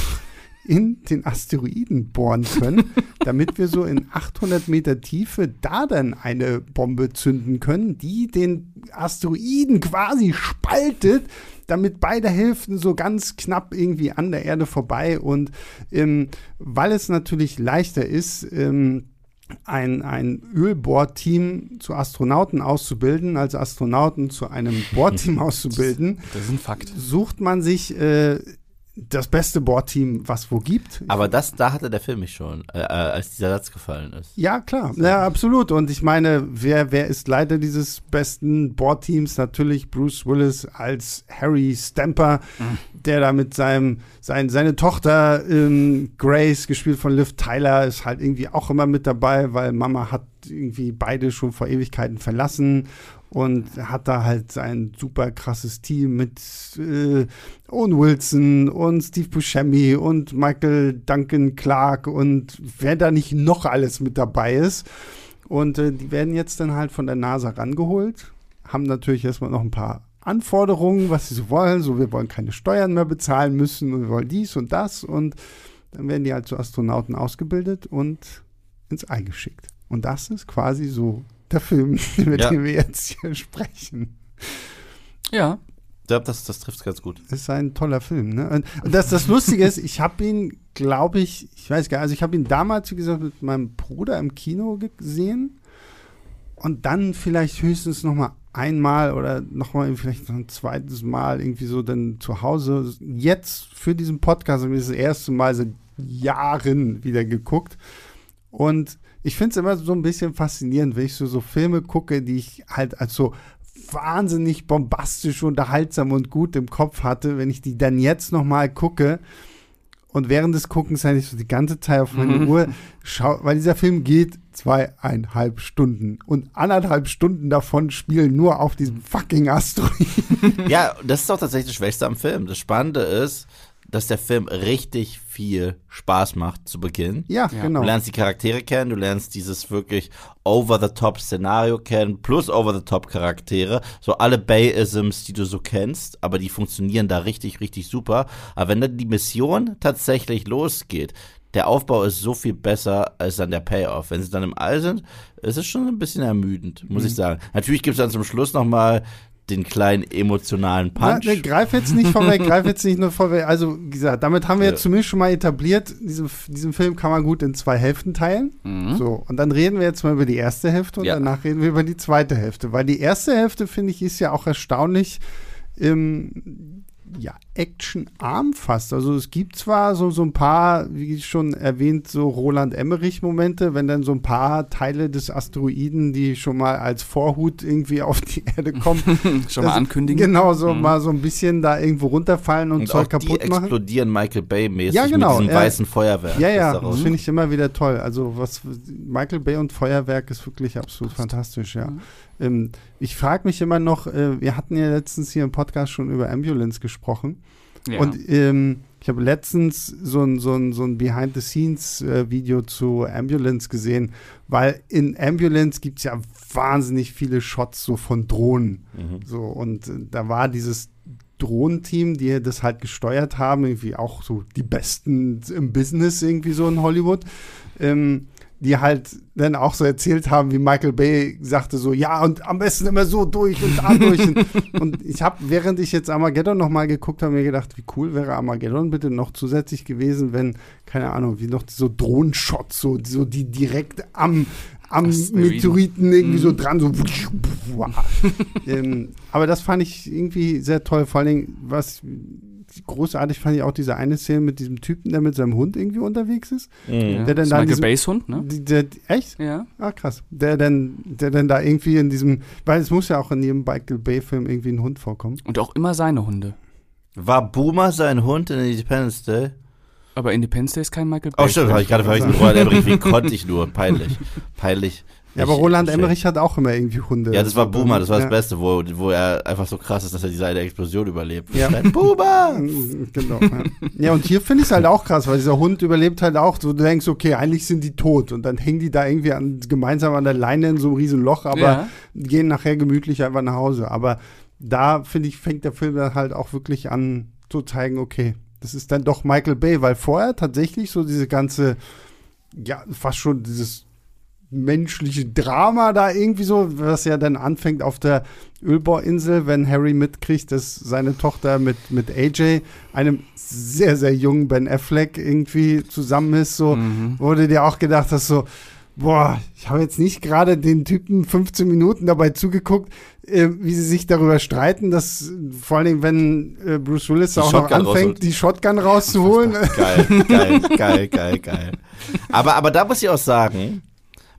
in den Asteroiden bohren können, (laughs) damit wir so in 800 Meter Tiefe da dann eine Bombe zünden können, die den Asteroiden quasi spaltet, damit beide Hälften so ganz knapp irgendwie an der Erde vorbei und ähm, weil es natürlich leichter ist, ähm, ein, ein Ölbohrteam zu Astronauten auszubilden, als Astronauten zu einem Bohrteam (laughs) auszubilden. Das ist ein Fakt. Sucht man sich äh, das beste Bohrteam, was wo gibt. Aber das, da hatte der Film mich schon, äh, äh, als dieser Satz gefallen ist. Ja, klar. Ja, absolut. Und ich meine, wer, wer ist Leiter dieses besten Bohrteams? Natürlich Bruce Willis als Harry Stamper, mhm. der da mit seinem, sein, seine Tochter ähm, Grace, gespielt von Liv Tyler, ist halt irgendwie auch immer mit dabei, weil Mama hat irgendwie beide schon vor Ewigkeiten verlassen und hat da halt sein super krasses Team mit äh, Owen Wilson und Steve Buscemi und Michael Duncan Clark und wer da nicht noch alles mit dabei ist. Und äh, die werden jetzt dann halt von der NASA rangeholt, haben natürlich erstmal noch ein paar Anforderungen, was sie so wollen. So, wir wollen keine Steuern mehr bezahlen müssen und wir wollen dies und das. Und dann werden die halt zu Astronauten ausgebildet und ins All geschickt. Und das ist quasi so der Film, (laughs) mit ja. dem wir jetzt hier sprechen. Ja. Ja, das, das trifft es ganz gut. Das ist ein toller Film. Ne? Und das, das Lustige ist, ich habe ihn, glaube ich, ich weiß gar nicht, also ich habe ihn damals, wie gesagt, mit meinem Bruder im Kino gesehen und dann vielleicht höchstens noch mal einmal oder noch mal vielleicht noch ein zweites Mal irgendwie so dann zu Hause. Jetzt für diesen Podcast habe ich das erste Mal seit Jahren wieder geguckt und ich finde es immer so ein bisschen faszinierend, wenn ich so, so Filme gucke, die ich halt als so wahnsinnig bombastisch, unterhaltsam und gut im Kopf hatte, wenn ich die dann jetzt nochmal gucke und während des Guckens halt ich so die ganze Zeit auf meine mhm. Uhr schaue, weil dieser Film geht zweieinhalb Stunden und anderthalb Stunden davon spielen nur auf diesem fucking Asteroid. (laughs) Ja, das ist doch tatsächlich das Schwächste am Film. Das Spannende ist, dass der Film richtig viel Spaß macht zu Beginn. Ja, ja, genau. Du lernst die Charaktere kennen, du lernst dieses wirklich over-the-top-Szenario kennen, plus over-the-top-Charaktere. So alle Bay-Isms, die du so kennst, aber die funktionieren da richtig, richtig super. Aber wenn dann die Mission tatsächlich losgeht, der Aufbau ist so viel besser als dann der Payoff. Wenn sie dann im All sind, ist es schon ein bisschen ermüdend, muss mhm. ich sagen. Natürlich gibt es dann zum Schluss nochmal den kleinen emotionalen Punch. Ja, greif jetzt nicht vorweg, greif jetzt nicht nur vorweg. Also, wie gesagt, damit haben wir jetzt zumindest schon mal etabliert, diesen, diesen Film kann man gut in zwei Hälften teilen. Mhm. So, und dann reden wir jetzt mal über die erste Hälfte und ja. danach reden wir über die zweite Hälfte. Weil die erste Hälfte, finde ich, ist ja auch erstaunlich. Ähm, ja, actionarm fast. Also es gibt zwar so, so ein paar, wie schon erwähnt, so Roland Emmerich-Momente, wenn dann so ein paar Teile des Asteroiden, die schon mal als Vorhut irgendwie auf die Erde (laughs) kommen. schon mal ankündigen. Genau, so mhm. mal so ein bisschen da irgendwo runterfallen und, und Zeug kaputt die machen. explodieren Michael Bay-mäßig ja, genau. mit diesem er, weißen Feuerwerk. Ja, ja, das finde ich immer wieder toll. Also was Michael Bay und Feuerwerk ist wirklich absolut fantastisch, ja. Mhm. Ähm, ich frage mich immer noch, äh, wir hatten ja letztens hier im Podcast schon über Ambulance gesprochen. Ja. Und ähm, ich habe letztens so ein, so ein, so ein Behind-the-Scenes-Video zu Ambulance gesehen, weil in Ambulance gibt es ja wahnsinnig viele Shots so von Drohnen. Mhm. So, und äh, da war dieses Drohnenteam, die das halt gesteuert haben, irgendwie auch so die Besten im Business irgendwie so in Hollywood. Ähm, die halt dann auch so erzählt haben, wie Michael Bay sagte so, ja, und am besten immer so durch und da durch. und (laughs) ich habe, während ich jetzt Armageddon nochmal geguckt habe, mir gedacht, wie cool wäre Armageddon bitte noch zusätzlich gewesen, wenn, keine Ahnung, wie noch so Drohnenshots, so, so die direkt am, am Meteoriten irgendwie so mhm. dran, so. (laughs) ähm, aber das fand ich irgendwie sehr toll. Vor allen Dingen, was großartig fand ich auch diese eine Szene mit diesem Typen, der mit seinem Hund irgendwie unterwegs ist. Mhm. Der dann da Michael Bays Hund, ne? Die, der, echt? Ja. Ah, krass. Der dann, der dann da irgendwie in diesem, weil es muss ja auch in jedem Michael Bay-Film irgendwie ein Hund vorkommen. Und auch immer seine Hunde. War Boomer sein Hund in Independence Day? Aber Independence Day ist kein Michael Bay. Oh, stimmt, habe ich gerade vergessen. Wie konnte ich nur? Peinlich. Peinlich. Ja, aber Roland Emmerich hat auch immer irgendwie Hunde. Ja, das war Boomer, das war ja. das Beste, wo, wo er einfach so krass ist, dass er diese eine Explosion überlebt. Ja. Boomer! (laughs) genau. Ja. ja, und hier finde ich es halt auch krass, weil dieser Hund überlebt halt auch. So, du denkst, okay, eigentlich sind die tot. Und dann hängen die da irgendwie an, gemeinsam an der Leine in so einem riesen Loch, aber ja. gehen nachher gemütlich einfach nach Hause. Aber da, finde ich, fängt der Film dann halt auch wirklich an zu zeigen, okay, das ist dann doch Michael Bay, weil vorher tatsächlich so diese ganze, ja, fast schon dieses menschliche Drama da irgendwie so, was ja dann anfängt auf der Ölbohrinsel, wenn Harry mitkriegt, dass seine Tochter mit, mit AJ, einem sehr, sehr jungen Ben Affleck, irgendwie zusammen ist, so mhm. wurde dir auch gedacht, dass so, boah, ich habe jetzt nicht gerade den Typen 15 Minuten dabei zugeguckt, äh, wie sie sich darüber streiten, dass vor allem, wenn äh, Bruce Willis die auch Shotgun noch anfängt, die Shotgun rauszuholen. Geil, geil, geil, geil, geil. (laughs) Aber, aber da muss ich auch sagen,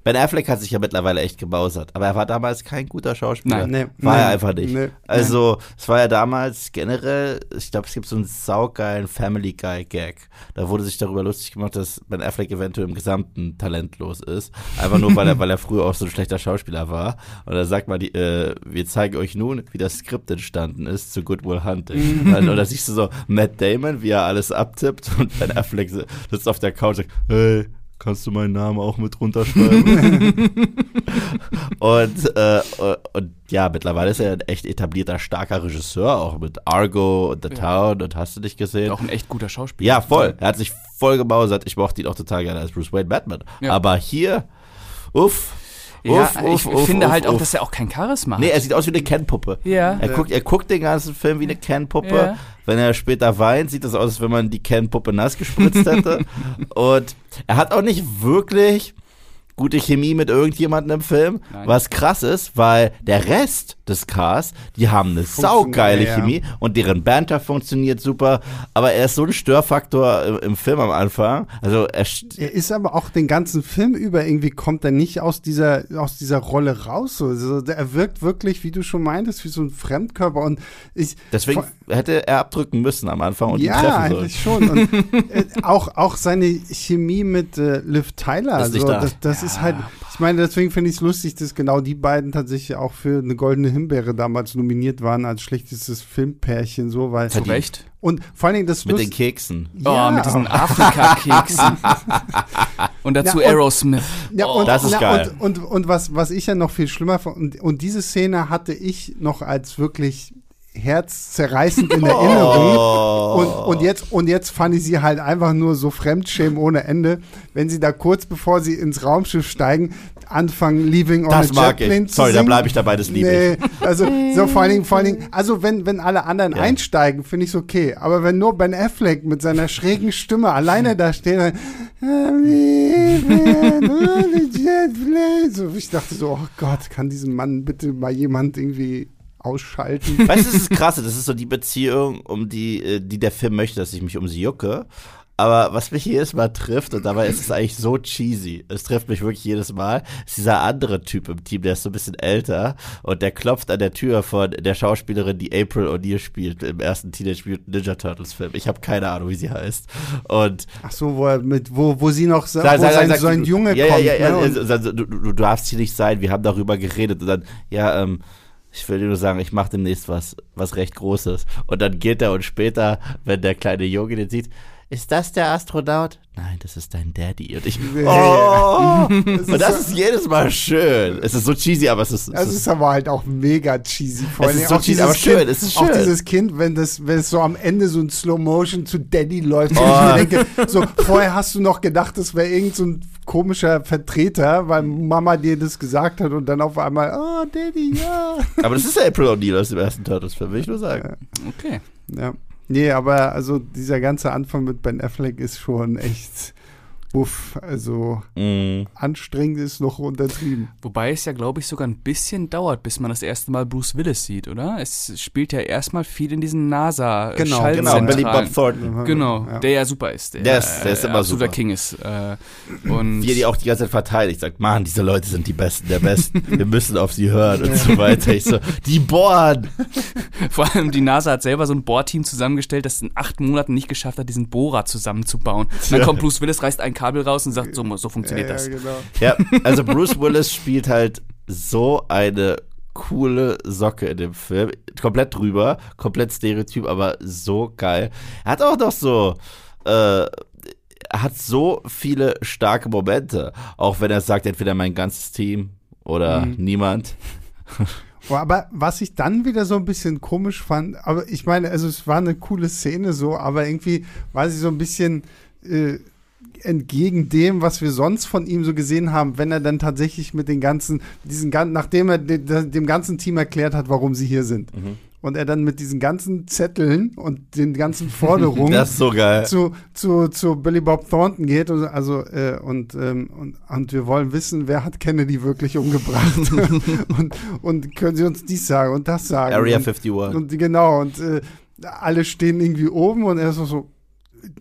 Ben Affleck hat sich ja mittlerweile echt gebausert, aber er war damals kein guter Schauspieler. Nein, nee, war nein, er einfach nicht. Nee, also, es war ja damals generell, ich glaube, es gibt so einen saugeilen Family Guy Gag. Da wurde sich darüber lustig gemacht, dass Ben Affleck eventuell im Gesamten talentlos ist. Einfach nur, weil er, weil er früher auch so ein schlechter Schauspieler war. Und da sagt man, die, äh, wir zeigen euch nun, wie das Skript entstanden ist zu Good Will Hunting. (laughs) und da siehst du so Matt Damon, wie er alles abtippt und Ben Affleck sitzt auf der Couch und sagt, hey, kannst du meinen Namen auch mit runterschreiben? (laughs) und, äh, und ja, mittlerweile ist er ein echt etablierter, starker Regisseur, auch mit Argo und The ja. Town und hast du dich gesehen? Auch ein echt guter Schauspieler. Ja, voll. Er hat sich voll gemausert. Ich mochte ihn auch total gerne als Bruce Wayne Batman. Ja. Aber hier, uff, ja, uff, ich uff, finde halt auch, dass er auch kein Charisma hat. Nee, er sieht aus wie eine Ken-Puppe. Ja. Er, Guckt, er guckt den ganzen Film wie eine Ken-Puppe. Ja. Wenn er später weint, sieht das aus, als wenn man die Ken-Puppe nass gespritzt hätte. (laughs) Und er hat auch nicht wirklich gute Chemie mit irgendjemandem im Film, Nein. was krass ist, weil der Rest des Cars, die haben eine saugeile ja, Chemie und deren Banter funktioniert super, aber er ist so ein Störfaktor im, Film am Anfang. Also er, er, ist aber auch den ganzen Film über irgendwie kommt er nicht aus dieser aus dieser Rolle raus. Also er wirkt wirklich, wie du schon meintest, wie so ein Fremdkörper und ich deswegen hätte er abdrücken müssen am Anfang und ja, ihn treffen sollen. eigentlich schon. Und äh, auch auch seine Chemie mit äh, Liv Tyler, ist also, das, das ja, ist halt Ich meine, deswegen finde ich es lustig, dass genau die beiden tatsächlich auch für eine goldene Himbeere damals nominiert waren als schlechtestes Filmpärchen, so, weil. Zu Recht. Und vor allen Dingen das Mit Lust den Keksen. Ja. Oh, mit diesen Afrika-Keksen. (laughs) und dazu ja, und, Aerosmith. Ja, und, oh. das ist na, geil. Und, und, und, was, was ich ja noch viel schlimmer fand, und, und diese Szene hatte ich noch als wirklich herzzerreißend in Erinnerung. Oh. Und, und, jetzt, und jetzt fand ich sie halt einfach nur so Fremdschämen ohne Ende, wenn sie da kurz bevor sie ins Raumschiff steigen, anfangen, Leaving on das a Jet Plane zu Sorry, da bleibe ich dabei, das liebe nee, ich. Also, so vor allen Dingen, vor allen Dingen, also wenn, wenn alle anderen ja. einsteigen, finde ich es okay. Aber wenn nur Ben Affleck mit seiner schrägen Stimme alleine da steht, dann, so, ich dachte so, oh Gott, kann diesen Mann bitte mal jemand irgendwie ausschalten. Weißt du, das ist krass, das ist so die Beziehung, um die, äh, die der Film möchte, dass ich mich um sie jucke. Aber was mich jedes Mal trifft, und dabei ist es eigentlich so cheesy, es trifft mich wirklich jedes Mal, ist dieser andere Typ im Team, der ist so ein bisschen älter und der klopft an der Tür von der Schauspielerin, die April O'Neil spielt im ersten Teenage Mutant Ninja Turtles Film. Ich habe keine Ahnung, wie sie heißt. Und Ach so, wo, er mit, wo, wo sie noch sag, wo sag, sein, sag, so ein Junge ja, kommt. Ja, ja, ja, ne? du, du, du darfst hier nicht sein, wir haben darüber geredet und dann, ja, ähm, ich will dir nur sagen, ich mache demnächst was, was recht Großes. Und dann geht er und später, wenn der kleine Junge den sieht, ist das der Astronaut? Nein, das ist dein Daddy. Und ich, oh, (laughs) und das ist jedes Mal schön. Es ist so cheesy, aber es ist. Es, ist, aber halt auch mega cheesy. Vor es ist so cheesy, aber schön. Kind, es ist schön. Auch dieses Kind, wenn das, wenn es so am Ende so ein Slow Motion zu Daddy läuft. Oh. Und ich denke, so, vorher hast du noch gedacht, das wäre irgend so ein komischer Vertreter, weil Mama dir das gesagt hat und dann auf einmal, oh, Daddy, ja. Aber das ist ja April O'Neil aus dem ersten Turtles-Film, will ich nur sagen. Okay. Ja. Nee, aber also dieser ganze Anfang mit Ben Affleck ist schon echt Buff, also mm. anstrengend ist noch untertrieben. Wobei es ja, glaube ich, sogar ein bisschen dauert, bis man das erste Mal Bruce Willis sieht, oder? Es spielt ja erstmal viel in diesen nasa Genau, genau, Billy Bob Thornton. Genau, ja. der ja super ist. Der, der ist, der ist immer super. King ist. Äh, und Wie er die auch die ganze Zeit verteidigt, sagt, Mann, diese Leute sind die Besten der Besten, wir müssen auf sie hören und so weiter. Ich so, die bohren! (laughs) Vor allem die NASA hat selber so ein Bohrteam zusammengestellt, das in acht Monaten nicht geschafft hat, diesen Bohrer zusammenzubauen. Und dann kommt Bruce Willis, reißt ein Kabel raus und sagt, so, so funktioniert ja, das. Ja, genau. ja, also Bruce Willis spielt halt so eine coole Socke in dem Film. Komplett drüber, komplett Stereotyp, aber so geil. Er hat auch noch so, äh, hat so viele starke Momente. Auch wenn er sagt, entweder mein ganzes Team oder mhm. niemand. Oh, aber was ich dann wieder so ein bisschen komisch fand, aber ich meine, also es war eine coole Szene so, aber irgendwie war sie so ein bisschen äh, entgegen dem, was wir sonst von ihm so gesehen haben, wenn er dann tatsächlich mit den ganzen, diesen nachdem er de, dem ganzen Team erklärt hat, warum sie hier sind. Mhm. Und er dann mit diesen ganzen Zetteln und den ganzen Forderungen (laughs) so Zu, zu, zu Billy Bob Thornton geht. Und, also, äh, und, ähm, und, und wir wollen wissen, wer hat Kennedy wirklich umgebracht? (laughs) und, und können Sie uns dies sagen und das sagen? Area und, 51. Und genau, und äh, alle stehen irgendwie oben und er ist so,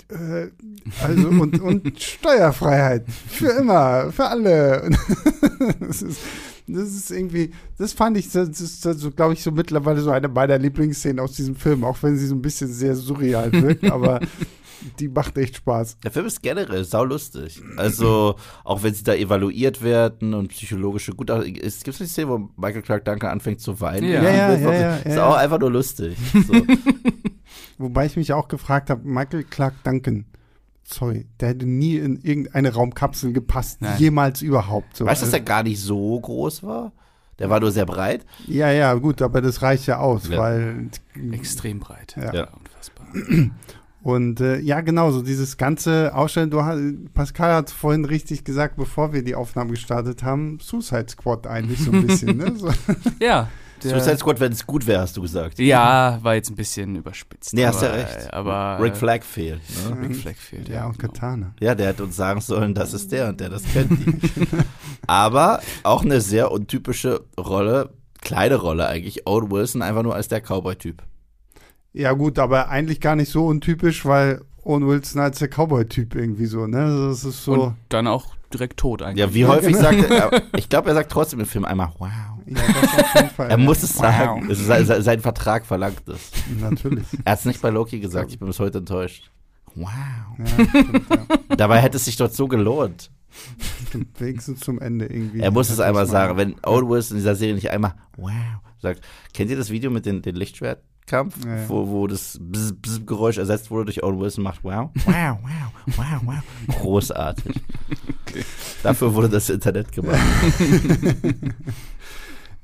äh, also und, und Steuerfreiheit für immer, für alle. (laughs) das ist, das ist irgendwie, das fand ich, das ist, ist glaube ich, so mittlerweile so eine meiner Lieblingsszenen aus diesem Film, auch wenn sie so ein bisschen sehr surreal wirkt, aber die macht echt Spaß. Der Film ist generell saulustig. Also, auch wenn sie da evaluiert werden und psychologische gut es gibt eine Szene, wo Michael Clark Duncan anfängt zu weinen. Ja, ja, ja, ja, ja Ist auch einfach nur lustig. So. (laughs) Wobei ich mich auch gefragt habe, Michael Clark Duncan, sorry, der hätte nie in irgendeine Raumkapsel gepasst, Nein. jemals überhaupt. So. Weißt du, dass der gar nicht so groß war? Der war nur sehr breit. Ja, ja, gut, aber das reicht ja aus, ja. weil. Extrem breit. Ja. ja. Unfassbar. (clears throat) Und äh, ja, genau, so dieses ganze Ausstellen, du Pascal hat vorhin richtig gesagt, bevor wir die Aufnahme gestartet haben, Suicide Squad eigentlich so ein bisschen, ne? (laughs) So. Ja, Suicide Squad, wenn es gut wäre, hast du gesagt. Ja, war jetzt ein bisschen überspitzt. Nee, hast ja recht. Aber, Rick Flag fehlt. Ne? Rick Flag fehlt, ja. Ja, und genau. Katana. Ja, der hat uns sagen sollen, das ist der und der, das kennt die. (laughs) aber auch eine sehr untypische Rolle, kleine Rolle eigentlich, Owen Wilson einfach nur als der Cowboy-Typ. Ja gut, aber eigentlich gar nicht so untypisch, weil Owen Wilson als der Cowboy-Typ irgendwie so, ne? Also das ist so. Und dann auch direkt tot eigentlich. Ja, wie häufig sagt er, (laughs) ich glaube, er sagt trotzdem im Film einmal, wow. Ja, das auf jeden Fall. er muss es sagen. Wow. Sein, sein, Vertrag verlangt es. Natürlich. Er hat es nicht bei Loki gesagt, ich bin bis heute enttäuscht. Wow. Ja, stimmt, ja. Dabei hätte es sich dort so gelohnt. stimmt. Wenigstens zum Ende irgendwie. Er muss es einmal sagen. Wenn Owen Wilson in dieser Serie nicht einmal wow sagt, kennt ihr das Video mit den, den Lichtschwertkampf, ja, ja. Wo, wo das Bzz, Bzz Geräusch ersetzt wurde durch Owen Wilson macht wow, wow, wow, wow, wow. Großartig. Okay. Dafür wurde das Internet gemacht. (laughs)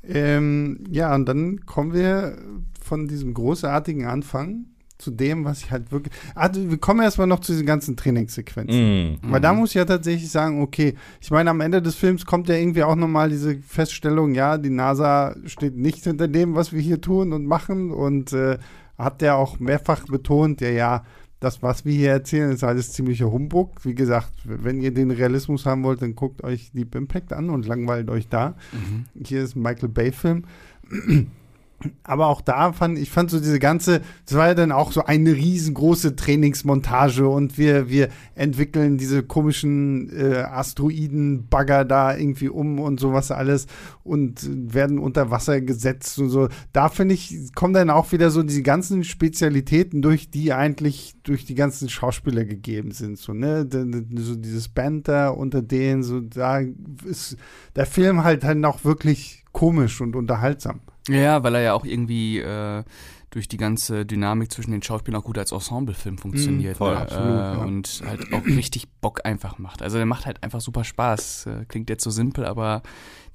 ähm, ja, und dann kommen wir von diesem großartigen Anfang zu dem, was ich halt wirklich. Also, wir kommen erstmal noch zu diesen ganzen Trainingssequenzen. Mm. Weil da muss ich ja tatsächlich sagen, okay, ich meine, am Ende des Films kommt ja irgendwie auch nochmal diese Feststellung, ja, die NASA steht nicht hinter dem, was wir hier tun und machen und äh, hat der auch mehrfach betont, ja, ja, das, was wir hier erzählen, ist alles ziemlicher Humbug. Wie gesagt, wenn ihr den Realismus haben wollt, dann guckt euch Deep Impact an und langweilt euch da. Mhm. Hier ist ein Michael Bay-Film aber auch da fand ich fand so diese ganze, das war ja dann auch so eine riesengroße Trainingsmontage und wir wir entwickeln diese komischen äh, Asteroiden-Bagger da irgendwie um und sowas alles und werden unter Wasser gesetzt und so. Da finde ich kommen dann auch wieder so diese ganzen Spezialitäten durch, die eigentlich durch die ganzen Schauspieler gegeben sind, so ne, so dieses Banter unter denen, so da ist der Film halt dann auch wirklich komisch und unterhaltsam. Ja, weil er ja auch irgendwie äh, durch die ganze Dynamik zwischen den Schauspielern auch gut als Ensemblefilm funktioniert. Mm, voll, ne? absolut, äh, ja. Und halt auch richtig Bock einfach macht. Also der macht halt einfach super Spaß. Äh, klingt jetzt so simpel, aber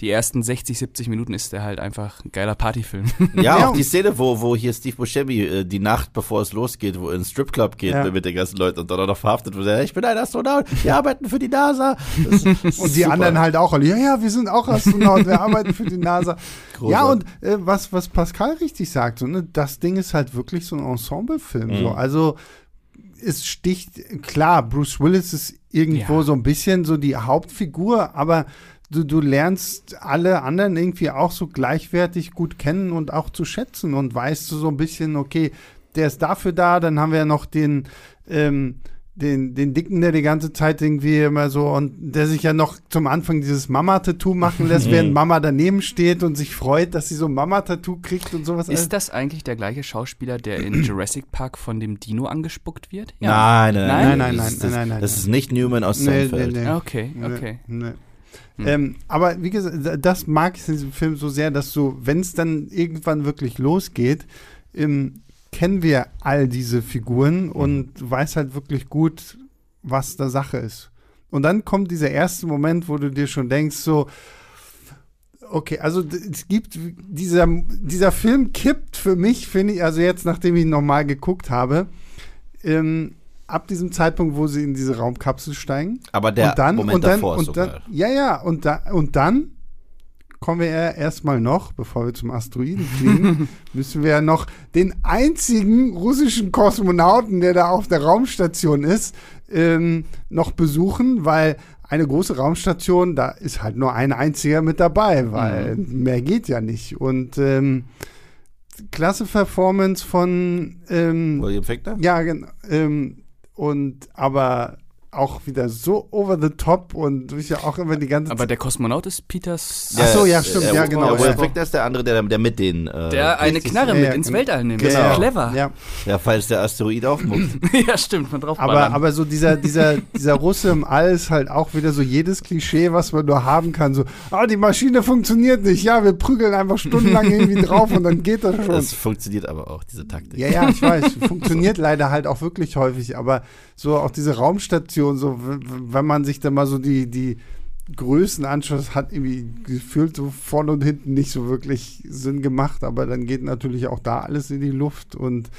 die ersten 60, 70 Minuten ist der halt einfach ein geiler Partyfilm. (laughs) Ja, auch die Szene, wo, wo hier Steve Buscemi äh, die Nacht, bevor es losgeht, wo er in den Stripclub geht ja. mit den ganzen Leuten und dann auch noch verhaftet wird. Ich bin ein Astronaut, wir arbeiten für die NASA. (laughs) und die super. anderen halt auch alle, ja, ja, wir sind auch Astronauten, wir arbeiten für die NASA. Großartig. Ja, und äh, was, was Pascal richtig sagt, so, ne, das Ding ist halt wirklich so ein Ensemblefilm. Mhm. So. Also es sticht, klar, Bruce Willis ist irgendwo ja. so ein bisschen so die Hauptfigur, aber du, du lernst alle anderen irgendwie auch so gleichwertig gut kennen und auch zu schätzen und weißt du so ein bisschen, okay, der ist dafür da, dann haben wir ja noch den, ähm, den, den Dicken, der die ganze Zeit irgendwie immer so und der sich ja noch zum Anfang dieses Mama-Tattoo machen lässt, (laughs) während mhm. Mama daneben steht und sich freut, dass sie so ein Mama-Tattoo kriegt und sowas. Ist das eigentlich der gleiche Schauspieler, der in (clears throat) Jurassic Park von dem Dino angespuckt wird? Ja. Nein, nein, nein, nein, nein, nein, nein, nein, nein, Das ist nicht Newman aus nee, Seinfeld. Nee, nee. Okay, okay. Nee, nee. Hm. Ähm, aber wie gesagt, das mag ich in diesem Film so sehr, dass so, wenn es dann irgendwann wirklich losgeht, ähm, kennen wir all diese Figuren mhm. und weiß halt wirklich gut, was da Sache ist. Und dann kommt dieser erste Moment, wo du dir schon denkst, so, okay, also es gibt dieser, dieser Film kippt für mich, finde ich, also jetzt, nachdem ich ihn nochmal geguckt habe, ähm, ab diesem Zeitpunkt, wo sie in diese Raumkapsel steigen. Aber der und dann, Moment und dann, davor und dann, Ja, ja, und, da, und dann kommen wir ja erstmal noch, bevor wir zum Asteroiden fliegen, (laughs) müssen wir ja noch den einzigen russischen Kosmonauten, der da auf der Raumstation ist, ähm, noch besuchen, weil eine große Raumstation, da ist halt nur ein einziger mit dabei, weil mhm. mehr geht ja nicht. Und ähm, klasse Performance von ähm, William Fichtner? Ja, genau. Ähm, und aber auch wieder so over the top und durch ja auch immer die ganze Aber der Kosmonaut ist Peters. Ach so, ja, stimmt, ja, genau. Ja, Will ist der andere, der, der mit den. Äh, der eine Knarre mit ins Weltall nimmt. Genau. Clever. Ja. ja, falls der Asteroid aufmuckt. (laughs) ja, stimmt, man drauf aber, aber so dieser, dieser, dieser Russe im All ist halt auch wieder so jedes Klischee, was man nur haben kann. So, ah, die Maschine funktioniert nicht. Ja, wir prügeln einfach stundenlang irgendwie drauf und dann geht das schon. Das funktioniert aber auch, diese Taktik. Ja, ja, ich weiß. Funktioniert leider halt auch wirklich häufig, aber so auch diese Raumstation, so wenn man sich da mal so die, die Größen anschaut, hat irgendwie gefühlt so vorne und hinten nicht so wirklich Sinn gemacht, aber dann geht natürlich auch da alles in die Luft und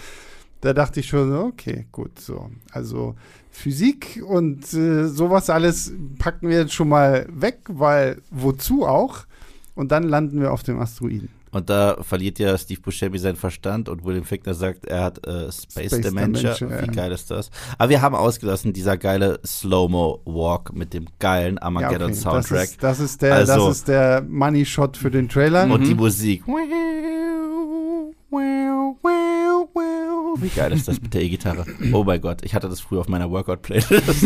da dachte ich schon, okay, gut, so. Also Physik und äh, sowas alles packen wir jetzt schon mal weg, weil wozu auch? Und dann landen wir auf dem Asteroiden. Und da verliert ja Steve Buscemi seinen Verstand und William Fickner sagt, er hat äh, Space, Space Dementia. Dementia. Wie geil ist das? Aber wir haben ausgelassen, dieser geile Slow-Mo-Walk mit dem geilen Armageddon-Soundtrack. Ja, okay. das, ist, das, ist der, also, das ist der Money-Shot für den Trailer. Und mhm. die Musik. Wie geil ist das mit der E-Gitarre? Oh mein Gott, ich hatte das früher auf meiner Workout-Playlist. (laughs)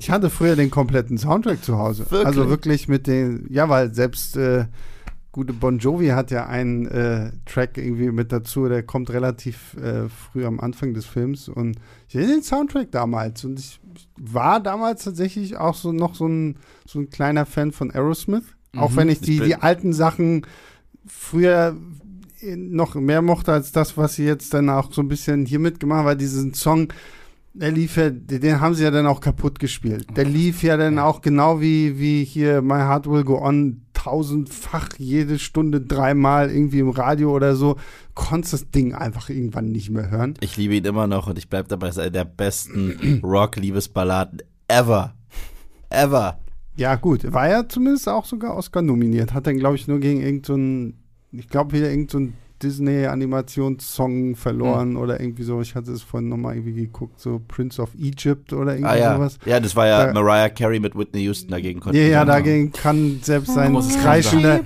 ich hatte früher den kompletten Soundtrack zu Hause. Wirklich? Also wirklich mit den, ja, weil selbst äh, gute Bon Jovi hat ja einen äh, Track irgendwie mit dazu, der kommt relativ äh, früh am Anfang des Films und ich hatte den Soundtrack damals und ich, war damals tatsächlich auch so noch so ein, so ein kleiner Fan von Aerosmith. Mhm. Auch wenn ich die, die alten Sachen früher noch mehr mochte als das, was sie jetzt dann auch so ein bisschen hier mitgemacht haben, weil diesen Song, der lief ja, den haben sie ja dann auch kaputt gespielt. Der lief ja dann auch genau wie, wie hier My Heart Will Go On tausendfach jede Stunde dreimal irgendwie im Radio oder so. Konntest das Ding einfach irgendwann nicht mehr hören. Ich liebe ihn immer noch und ich bleibe dabei, es ist einer der besten (clears throat) Rock-Liebesballaden ever. Ever. Ja, gut. War ja zumindest auch sogar Oscar nominiert. Hat dann, glaube ich, nur gegen irgendeinen, so ich glaube, wieder irgendeinen so Disney-Animationssong verloren mhm. oder irgendwie so. Ich hatte es vorhin nochmal irgendwie geguckt, so Prince of Egypt oder irgendwie ah, ja. sowas. Ja, das war ja da, Mariah Carey mit Whitney Houston dagegen. Ja, ja, dagegen kann selbst sein kreischender.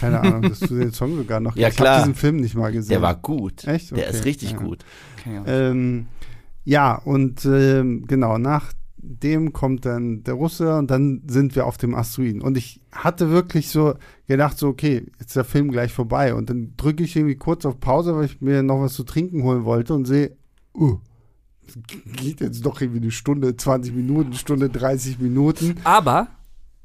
keine Ahnung, dass du den Song sogar noch. Ja, ich klar. Ich diesen Film nicht mal gesehen. Der war gut. Echt? Okay. Der ist richtig ja. gut. Okay, ähm, ja, und ähm, genau, nach dem kommt dann der Russe und dann sind wir auf dem Asteroiden. Und ich hatte wirklich so gedacht, so, okay, jetzt ist der Film gleich vorbei. Und dann drücke ich irgendwie kurz auf Pause, weil ich mir noch was zu trinken holen wollte und sehe, uh, geht jetzt doch irgendwie eine Stunde, 20 Minuten, Stunde 30 Minuten. Aber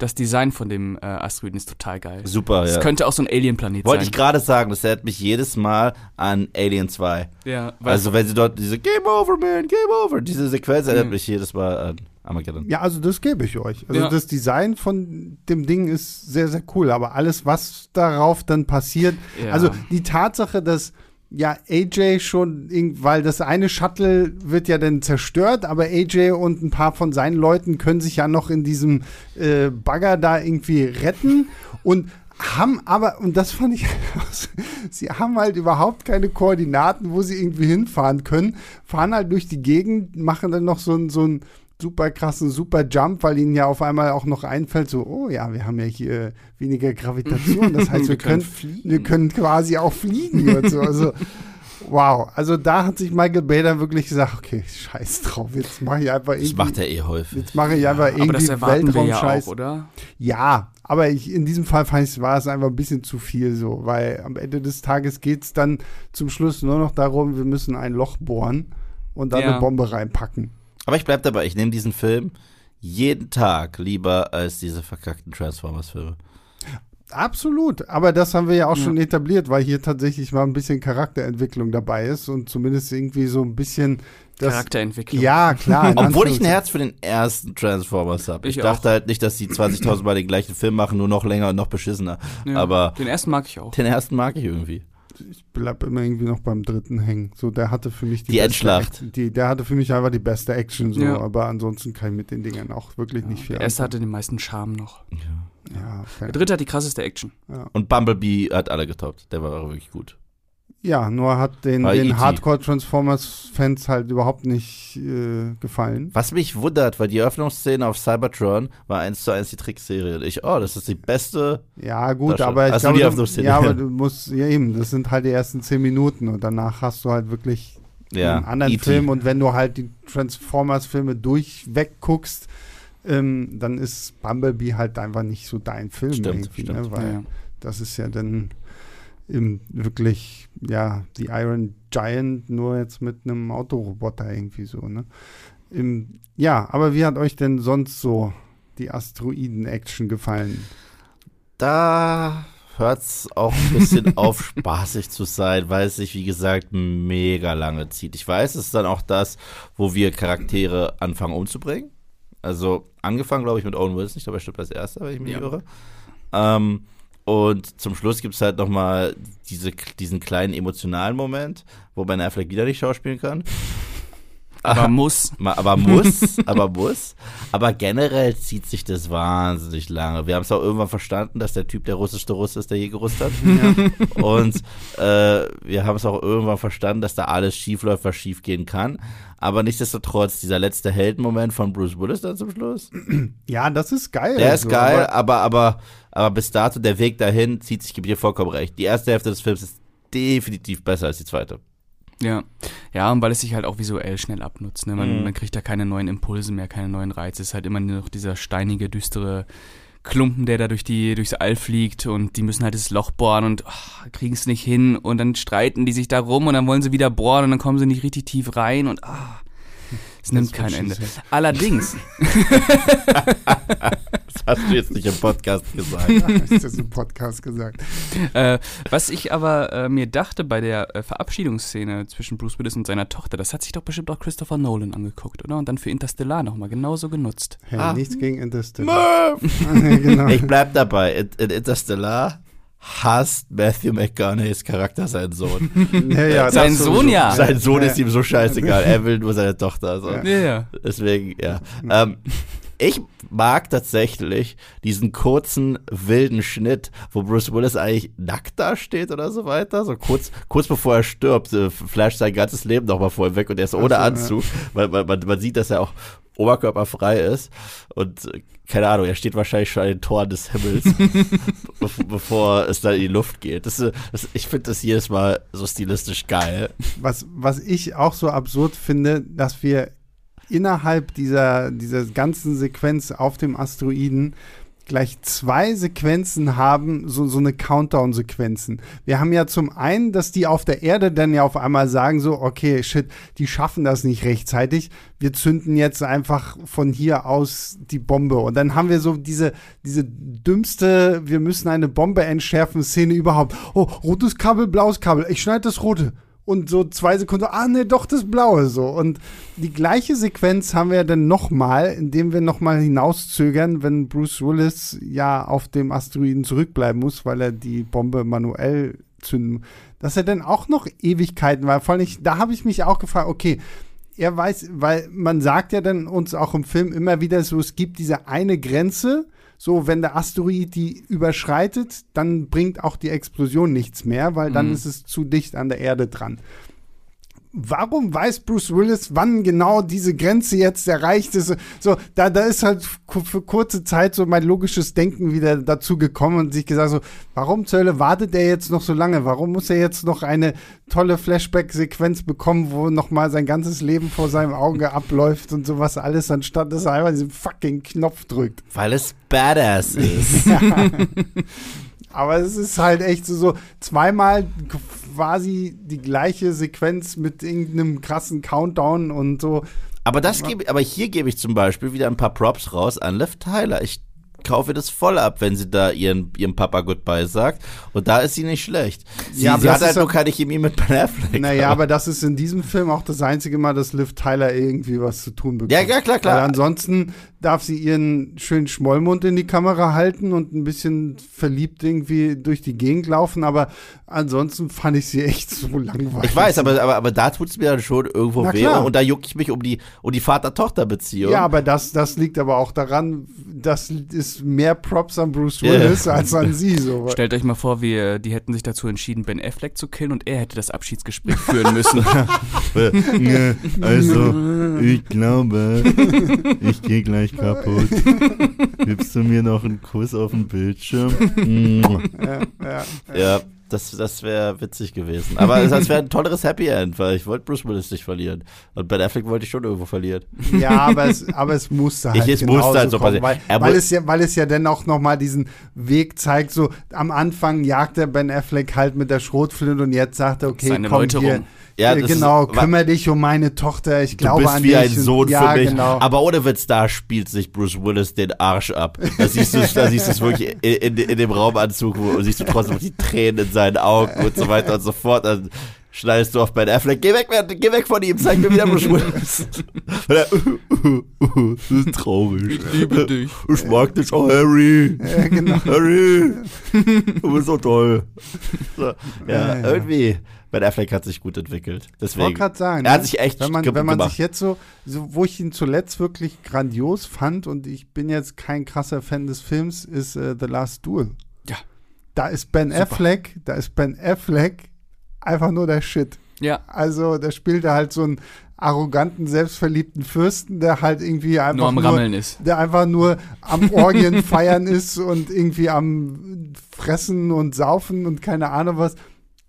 das Design von dem äh, Asteroiden ist total geil. Super, das ja. Das könnte auch so ein Alien-Planet sein. Wollte ich gerade sagen, das erinnert mich jedes Mal an Alien 2. Ja. Also wenn sie dort diese Game Over, man, Game Over, diese Sequenz erinnert mhm. mich jedes Mal an Armageddon. Ja, also das gebe ich euch. Also ja. das Design von dem Ding ist sehr, sehr cool. Aber alles, was darauf dann passiert, ja. also die Tatsache, dass ja, AJ schon, weil das eine Shuttle wird ja dann zerstört, aber AJ und ein paar von seinen Leuten können sich ja noch in diesem äh, Bagger da irgendwie retten und haben aber, und das fand ich, (laughs) sie haben halt überhaupt keine Koordinaten, wo sie irgendwie hinfahren können, fahren halt durch die Gegend, machen dann noch so ein, so ein super krassen Super Jump, weil ihnen ja auf einmal auch noch einfällt, so, oh ja, wir haben ja hier weniger Gravitation, das heißt, (laughs) wir, wir können, können wir können quasi auch fliegen und so. Also, wow, also da hat sich Michael Bay dann wirklich gesagt, okay, scheiß drauf, jetzt mache ich einfach irgendwie. Das macht er eh häufig. Jetzt mache ich einfach irgendwie aber das Weltraum-Scheiß. Ja oder? Ja, aber ich, in diesem Fall fand ich, war es einfach ein bisschen zu viel so, weil am Ende des Tages geht es dann zum Schluss nur noch darum, wir müssen ein Loch bohren und dann ja. eine Bombe reinpacken. Aber ich bleib dabei, ich nehme diesen Film jeden Tag lieber als diese verkackten Transformers-Filme. Absolut, aber das haben wir ja auch ja. schon etabliert, weil hier tatsächlich mal ein bisschen Charakterentwicklung dabei ist und zumindest irgendwie so ein bisschen das, Charakterentwicklung. Ja, klar. Obwohl ich ein Herz für den ersten Transformers habe. Ich, ich dachte halt nicht, dass die 20.000 Mal den gleichen Film machen, nur noch länger und noch beschissener. Ja, aber den ersten mag ich auch. Den ersten mag ich irgendwie ich bleib immer irgendwie noch beim dritten hängen. So, der hatte für mich die, die Endschlacht. Die, der hatte für mich einfach die beste Action, so, ja. aber ansonsten kann ich mit den Dingern auch wirklich ja, nicht viel. Der erste hatte den meisten Charme noch. Ja. ja okay. Der dritte hat die krasseste Action. Und Bumblebee hat alle getoppt. Der war wirklich gut. Ja, nur hat den, den e Hardcore-Transformers-Fans halt überhaupt nicht äh, gefallen. Was mich wundert, weil die Eröffnungsszene auf Cybertron war eins zu eins die Trickserie. Und ich, oh, das ist die beste. Ja, gut, aber ich also glaube, die Eröffnungsszene. ja, aber (laughs) du musst, ja eben, das sind halt die ersten zehn Minuten und danach hast du halt wirklich ja, einen anderen e Film und wenn du halt die Transformers-Filme durchweg guckst, ähm, dann ist Bumblebee halt einfach nicht so dein Film stimmt, irgendwie, stimmt. Ne? weil ja. das ist ja dann wirklich, ja, die Iron Giant nur jetzt mit einem Autoroboter irgendwie so, ne? Im, ja, aber wie hat euch denn sonst so die Asteroiden-Action gefallen? Da hört es auch ein bisschen (laughs) auf, spaßig zu sein, weil es sich, wie gesagt, mega lange zieht. Ich weiß, es ist dann auch das, wo wir Charaktere anfangen umzubringen. Also angefangen, glaube ich, mit Owen Wilson. Ich glaube, er stirbt als erster, wenn ich mich ja. irre. Ähm, und zum Schluss gibt es halt nochmal diese, diesen kleinen emotionalen Moment, wo Ben Affleck wieder nicht schauspielen kann. (laughs) Aber muss. Aber muss, (laughs) aber muss. Aber generell zieht sich das wahnsinnig lange. Wir haben es auch irgendwann verstanden, dass der Typ der russischste Russe ist, der je gerusst hat. Ja. Und äh, wir haben es auch irgendwann verstanden, dass da alles schief läuft, was schief gehen kann. Aber nichtsdestotrotz, dieser letzte Heldenmoment von Bruce Willis dann zum Schluss. (clears throat) Ja, das ist geil. Der ist geil, aber, aber, aber bis dato, der Weg dahin zieht sich, gebe dir vollkommen recht. Die erste Hälfte des Films ist definitiv besser als die zweite. Ja, ja, und weil es sich halt auch visuell schnell abnutzt. Ne? Man, mhm. man kriegt da keine neuen Impulse mehr, keine neuen Reize. Es ist halt immer nur noch dieser steinige, düstere Klumpen, der da durch die, durchs All fliegt und die müssen halt das Loch bohren und oh, kriegen es nicht hin und dann streiten die sich da rum und dann wollen sie wieder bohren und dann kommen sie nicht richtig tief rein und ah. Es nimmt kein Ende. Allerdings. (laughs) das hast du jetzt nicht im Podcast gesagt. Ja, ist das im Podcast gesagt. Äh, was ich aber äh, mir dachte bei der äh, Verabschiedungsszene zwischen Bruce Willis und seiner Tochter, das hat sich doch bestimmt auch Christopher Nolan angeguckt, oder? Und dann für Interstellar nochmal genauso genutzt. Hey, ah. Nichts gegen Interstellar. (laughs) genau. Ich bleib dabei. In, in Interstellar hasst Matthew McConaughey's Charakter seinen Sohn. (laughs) Ja, ja, sein Sohn ja. Sein Sohn ja. ist ihm so scheißegal. Er will nur seine Tochter. Also. Ja. ja. Deswegen, ja. Ähm, ich mag tatsächlich diesen kurzen, wilden Schnitt, wo Bruce Willis eigentlich nackt da steht oder so weiter. So kurz, kurz bevor er stirbt, äh, flasht sein ganzes Leben nochmal vor ihm weg und er ist ohne Anzug. Weil, weil man, man sieht, dass er auch oberkörperfrei ist. Und äh, keine Ahnung, er steht wahrscheinlich schon an den Toren des Himmels, (laughs) bevor es dann in die Luft geht. Das, das, ich finde das jedes Mal so stilistisch geil. Was, was ich auch so absurd finde, dass wir innerhalb dieser, dieser ganzen Sequenz auf dem Asteroiden gleich zwei Sequenzen haben, so, so eine Countdown-Sequenzen. Wir haben ja zum einen, dass die auf der Erde dann ja auf einmal sagen, so, okay, shit, die schaffen das nicht rechtzeitig. Wir zünden jetzt einfach von hier aus die Bombe. Und dann haben wir so diese, diese dümmste, wir müssen eine Bombe entschärfen Szene überhaupt. Oh, rotes Kabel, blaues Kabel. Ich schneide das rote und so zwei Sekunden, ah ne, doch das Blaue so. Und die gleiche Sequenz haben wir dann nochmal, indem wir nochmal hinauszögern, wenn Bruce Willis ja auf dem Asteroiden zurückbleiben muss, weil er die Bombe manuell zünden. Dass er dann auch noch Ewigkeiten war. Vor allem, da habe ich mich auch gefragt, okay, er weiß, weil man sagt ja dann uns auch im Film immer wieder so, es gibt diese eine Grenze, so, wenn der Asteroid die überschreitet, dann bringt auch die Explosion nichts mehr, weil dann mhm. ist es zu dicht an der Erde dran warum weiß Bruce Willis, wann genau diese Grenze jetzt erreicht ist? So, da, da ist halt für kurze Zeit so mein logisches Denken wieder dazu gekommen und sich gesagt so, warum zur Hölle wartet er jetzt noch so lange? Warum muss er jetzt noch eine tolle Flashback-Sequenz bekommen, wo nochmal sein ganzes Leben vor seinem Auge abläuft und sowas alles, anstatt dass er einfach diesen fucking Knopf drückt? Weil es badass ist. (laughs) (laughs) Aber es ist halt echt so, so zweimal quasi die gleiche Sequenz mit irgendeinem krassen Countdown und so. Aber das gebe, aber hier gebe ich zum Beispiel wieder ein paar Props raus an Liv Tyler. Ich kaufe das voll ab, wenn sie da ihren, ihrem Papa Goodbye sagt. Und da ist sie nicht schlecht. Sie, ja, sie hat halt nur keine Chemie mit Ben Affleck. Naja, aber. aber das ist in diesem Film auch das einzige Mal, dass Liv Tyler irgendwie was zu tun bekommt. Ja, ja, klar, klar. Weil ansonsten darf sie ihren schönen Schmollmund in die Kamera halten und ein bisschen verliebt irgendwie durch die Gegend laufen, aber ansonsten fand ich sie echt so langweilig. Ich weiß, aber, aber, aber da tut es mir dann schon irgendwo weh und da jucke ich mich um die, um die Vater-Tochter-Beziehung. Ja, aber das, das liegt aber auch daran, das ist mehr Props an Bruce Willis yeah. als an sie. So. Stellt euch mal vor, wir, die hätten sich dazu entschieden, Ben Affleck zu killen und er hätte das Abschiedsgespräch führen müssen. (laughs) (laughs) also, ich glaube, ich gehe gleich kaputt. (laughs) Gibst du mir noch einen Kuss auf den Bildschirm? ja, ja, ja. das, das wäre witzig gewesen. Aber das wäre ein tolleres Happy End, weil ich wollte Bruce Willis nicht verlieren. Und Ben Affleck wollte ich schon irgendwo verlieren. Ja, aber es, aber es musste halt. Ich, es musste halt so kommen, weil, weil, es ja, weil es ja dann auch nochmal diesen Weg zeigt. So am Anfang jagt der Ben Affleck halt mit der Schrotflinte und jetzt sagt er, okay, Seine komm Läuterung. hier ja, genau, ist, kümmere dich um meine Tochter. Ich glaube an dich. Du bist wie ein Sohn ja, für mich. Genau. Aber ohne Witz, da spielt sich Bruce Willis den Arsch ab. Da siehst du, da siehst du es wirklich in, in, in, dem Raumanzug, wo siehst du trotzdem die Tränen in seinen Augen und so weiter und so fort. Dann schneidest du auf Ben Affleck, geh weg, geh weg von ihm, zeig mir wieder Bruce Willis. (laughs) er, uh, uh, uh, das ist traurig. Ich liebe (laughs) dich. Ich mag dich auch, Harry. Ja, genau. Harry, du bist so toll. (laughs) So, ja, ja, ja, irgendwie Ben Affleck hat sich gut entwickelt. Deswegen. Ich wollte gerade sagen, er hat ne? sich echt wenn man, wenn man sich jetzt so, so, wo ich ihn zuletzt wirklich grandios fand und ich bin jetzt kein krasser Fan des Films, ist uh, The Last Duel. Ja. Da ist Ben Super. Affleck, da ist Ben Affleck einfach nur der Shit. Ja. Also, da spielt er halt so einen arroganten, selbstverliebten Fürsten, der halt irgendwie einfach nur am nur, Rammeln ist. Der einfach nur am Orgien feiern ist und irgendwie am Fressen und Saufen und keine Ahnung was.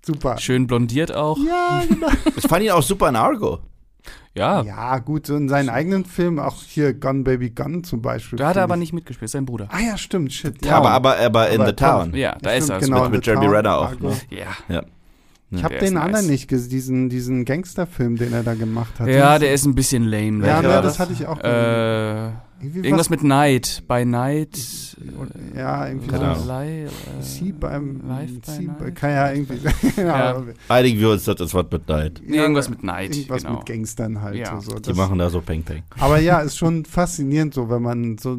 Super. Schön blondiert auch. Ja, genau. (laughs) Ich fand ihn auch super in Argo. Ja. Ja, gut, so in seinen eigenen Filmen, auch hier Gun Baby Gun zum Beispiel. Da hat er aber nicht mitgespielt, sein Bruder. Ah ja, stimmt, shit. Ja, aber, aber, aber in aber The Town. Ja, da ist er. Mit, mit Jeremy Renner auch. Ne? Ja. ja. Ich habe den anderen nice. nicht gesehen, diesen, diesen Gangsterfilm, den er da gemacht hat. Ja, der ist ein bisschen lame. Ja, ja das hatte ich auch. Äh, Irgendwas mit Night. Bei Night. Ja, irgendwie genau. so. Li, äh, Sie beim. Live bei Sie Night. Kann (laughs) ja irgendwie. ja. Einigen wir uns, das Wort mit Night. Ja, irgendwas mit Night. Irgendwas genau. mit Gangstern halt. Ja. So, Die machen da so Peng Peng. Aber ja, ist schon faszinierend so, wenn man so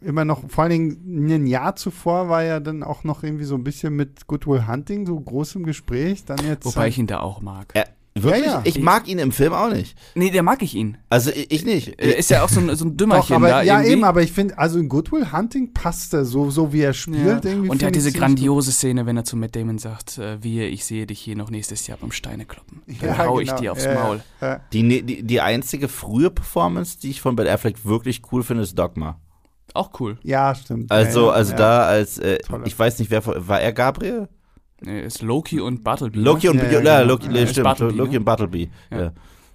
immer noch, vor allen Dingen ein Jahr zuvor war ja dann auch noch irgendwie so ein bisschen mit Goodwill Hunting so groß im Gespräch. Dann jetzt Wobei ich ihn da auch mag. Ja. Wirklich? Ja, ja. Ich mag ihn im Film auch nicht. Nee, der mag ich ihn. Also ich, ich nicht. Er ist ja auch so ein, so ein Dümmerchen Doch, aber, da ja, irgendwie. eben, aber ich finde, also in Goodwill Hunting passt er so, so wie er spielt. Ja. Irgendwie Und er hat diese grandiose Szene, wenn er zu Matt Damon sagt, äh, wir, ich sehe dich hier noch nächstes Jahr beim Steine kloppen. Dann hau ich dir aufs ja, Maul. Ja, ja. Die, ne, die, die einzige frühe Performance, die ich von Ben Affleck wirklich cool finde, ist Dogma. Auch cool. ja stimmt. Also, also ja. da als, äh, ich weiß nicht, wer von- war er Gabriel? Er ist Loki und Bartleby. Loki ne? und Ja, ja, ja, genau. Loki, Ja, nee, stimmt, Bartleby, Loki ne? und Bartleby. Ja. Ja.